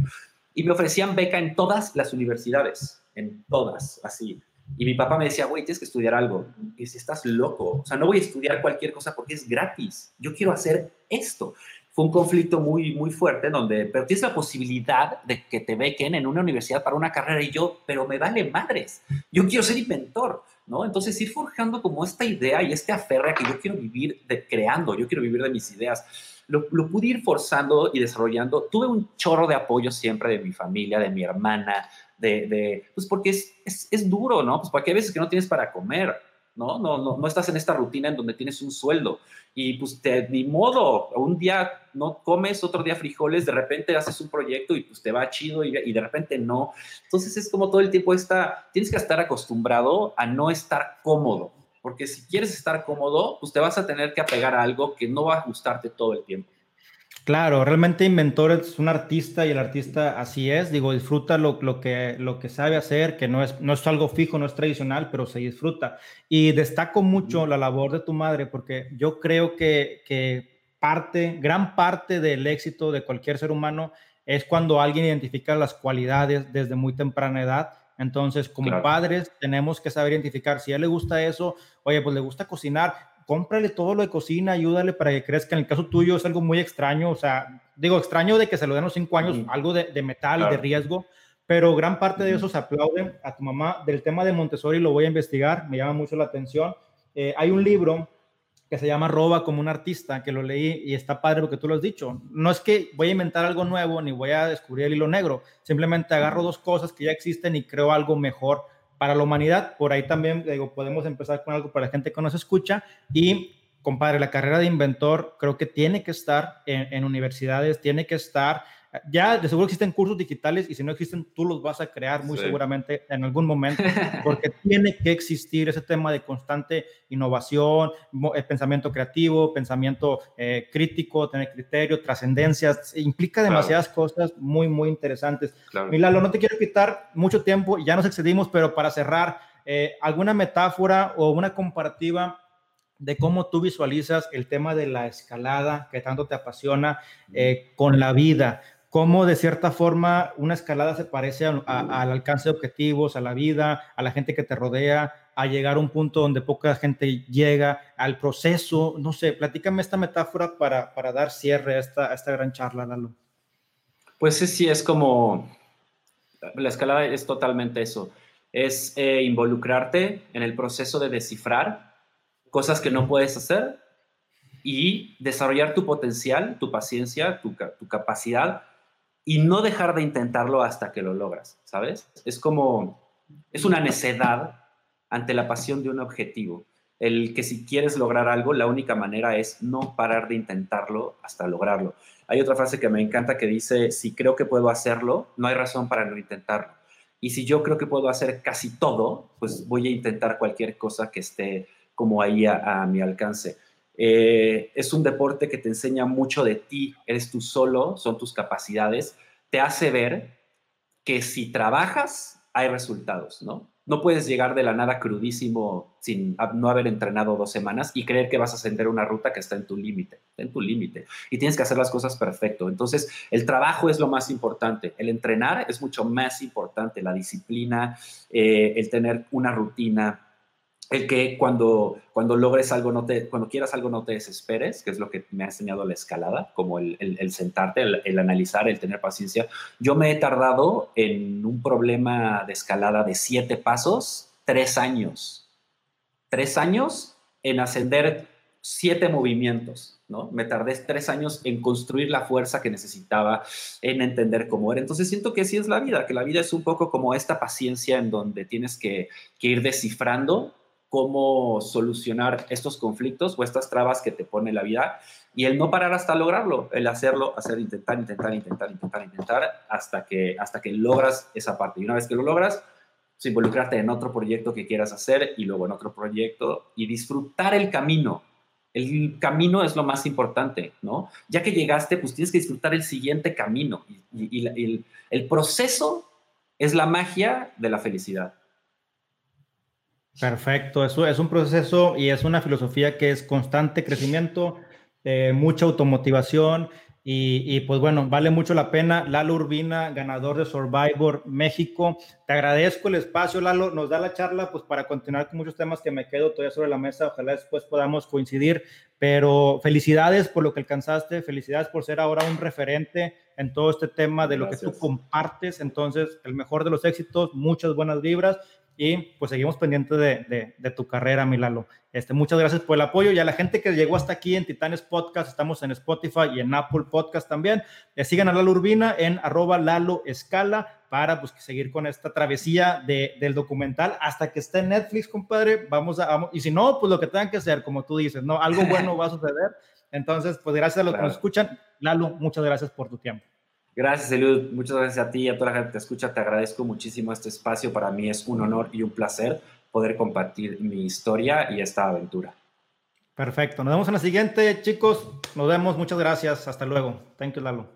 Y me ofrecían beca en todas las universidades, en todas, así. Y mi papá me decía, güey, tienes que estudiar algo. Y si estás loco, o sea, no voy a estudiar cualquier cosa porque es gratis. Yo quiero hacer esto. Fue un conflicto muy, muy fuerte donde, pero tienes la posibilidad de que te bequen en una universidad para una carrera y yo, pero me vale madres. Yo quiero ser inventor, ¿no? Entonces ir forjando como esta idea y este aferre que yo quiero vivir de creando, yo quiero vivir de mis ideas. Lo, lo, pude ir forzando y desarrollando. Tuve un chorro de apoyo siempre de mi familia, de mi hermana, de, pues porque es, es, es, duro, ¿no? Pues porque hay veces que no tienes para comer, ¿no? No, no, no estás en esta rutina en donde tienes un sueldo y pues te, ni modo, un día no comes, otro día frijoles, de repente haces un proyecto y pues te va chido y, y de repente no. Entonces es como todo el tiempo está, tienes que estar acostumbrado a no estar cómodo, porque si quieres estar cómodo, pues te vas a tener que apegar a algo que no va a gustarte todo el tiempo. Claro, realmente Inventor es un artista y el artista así es, digo, disfruta lo, lo, que, lo que sabe hacer, que no es, no es algo fijo, no es tradicional, pero se disfruta. Y destaco mucho la labor de tu madre porque yo creo que, que parte, gran parte del éxito de cualquier ser humano es cuando alguien identifica las cualidades desde muy temprana edad. Entonces, como padres, tenemos que saber identificar si a él le gusta eso, oye, pues le gusta cocinar, cómprale todo lo de cocina, ayúdale para que crezca. En el caso tuyo es algo muy extraño, o sea, digo, extraño de que se lo den los cinco años, algo de, de metal, de riesgo, pero gran parte de eso se aplaude a tu mamá. Del tema de Montessori lo voy a investigar, me llama mucho la atención. Eh, hay un libro que se llama Roba como un artista, que lo leí y está padre lo que tú lo has dicho. No es que voy a inventar algo nuevo ni voy a descubrir el hilo negro, simplemente agarro dos cosas que ya existen y creo algo mejor para la humanidad. Por ahí también digo, podemos empezar con algo para la gente que nos escucha y compadre, la carrera de inventor creo que tiene que estar en, universidades, tiene que estar ya de seguro existen cursos digitales y si no existen, tú los vas a crear muy seguramente en algún momento, [laughs] porque tiene que existir ese tema de constante innovación, eh, pensamiento creativo, pensamiento eh, crítico, tener criterio, trascendencias, implica demasiadas cosas muy, muy interesantes. Milalo, no te quiero quitar mucho tiempo, ya nos excedimos, pero para cerrar, eh, alguna metáfora o una comparativa de cómo tú visualizas el tema de la escalada que tanto te apasiona con la vida cómo de cierta forma una escalada se parece al alcance de objetivos, a la vida, a la gente que te rodea, a llegar a un punto donde poca gente llega, al proceso. No sé, platícame esta metáfora para, para dar cierre a esta, esta gran charla, Lalo. Pues sí, sí, es como, la escalada es totalmente eso, es eh, involucrarte en el proceso de descifrar cosas que no puedes hacer y desarrollar tu potencial, tu paciencia, tu, tu capacidad y no dejar de intentarlo hasta que lo logras, ¿sabes? Es como, es una necedad ante la pasión de un objetivo. El que si quieres lograr algo, la única manera es no parar de intentarlo hasta lograrlo. Hay otra frase que me encanta que dice, si creo que puedo hacerlo, no hay razón para no intentarlo. Y si yo creo que puedo hacer casi todo, pues voy a intentar cualquier cosa que esté como ahí a mi alcance. Eh, es un deporte que te enseña mucho de ti, eres tú solo, son tus capacidades, te hace ver que si trabajas hay resultados, ¿no? No puedes llegar de la nada crudísimo sin no haber entrenado dos semanas y creer que vas a ascender una ruta que está en tu límite, en tu límite. Y tienes que hacer las cosas perfecto. Entonces, el trabajo es lo más importante. El entrenar es mucho más importante. La disciplina, eh, el tener una rutina, el que cuando, cuando logres algo, no te, cuando quieras algo, no te desesperes, que es lo que me ha enseñado la escalada, como el, sentarte, el, analizar, el tener paciencia. Yo me he tardado en un problema de escalada de siete pasos, tres años. Tres años en ascender siete movimientos, ¿no? Me tardé tres años en construir la fuerza que necesitaba, en entender cómo era. Entonces siento que así es la vida, que la vida es un poco como esta paciencia en donde tienes que ir descifrando cómo solucionar estos conflictos o estas trabas que te pone la vida y el no parar hasta lograrlo, el hacerlo, hacer, intentar, intentar, intentar, intentar, intentar, hasta que, hasta que logras esa parte. Y una vez que lo logras, pues, involucrarte en otro proyecto que quieras hacer y luego en otro proyecto y disfrutar el camino. El camino es lo más importante, ¿no? Ya que llegaste, pues tienes que disfrutar el siguiente camino y, el, el proceso es la magia de la felicidad. Perfecto, eso es un proceso y es una filosofía que es constante crecimiento, eh, mucha automotivación y, pues bueno, vale mucho la pena. Lalo Urbina, ganador de Survivor México, te agradezco el espacio, Lalo, nos da la charla pues para continuar con muchos temas que me quedo todavía sobre la mesa, ojalá después podamos coincidir, pero felicidades por lo que alcanzaste, felicidades por ser ahora un referente en todo este tema de lo que tú compartes, entonces el mejor de los éxitos, muchas buenas vibras y pues seguimos pendientes de, de, tu carrera, Milalo. Este, muchas gracias por el apoyo y a la gente que llegó hasta aquí en Titanes Podcast, estamos en Spotify y en Apple Podcast también. Sigan a Lalo Urbina en arroba Lalo Escala para pues, seguir con esta travesía de, del documental hasta que esté en Netflix, compadre. Vamos a, y si no, pues lo que tengan que hacer, como tú dices, ¿no? Algo bueno [laughs] va a suceder. Entonces, pues gracias a los que nos escuchan. Lalo, muchas gracias por tu tiempo. Gracias, Eliud. Muchas gracias a ti y a toda la gente que te escucha. Te agradezco muchísimo este espacio. Para mí es un honor y un placer poder compartir mi historia y esta aventura. Perfecto. Nos vemos en la siguiente, chicos. Nos vemos. Muchas gracias. Hasta luego. Thank you, Lalo.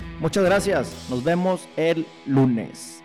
Muchas gracias. Nos vemos el lunes.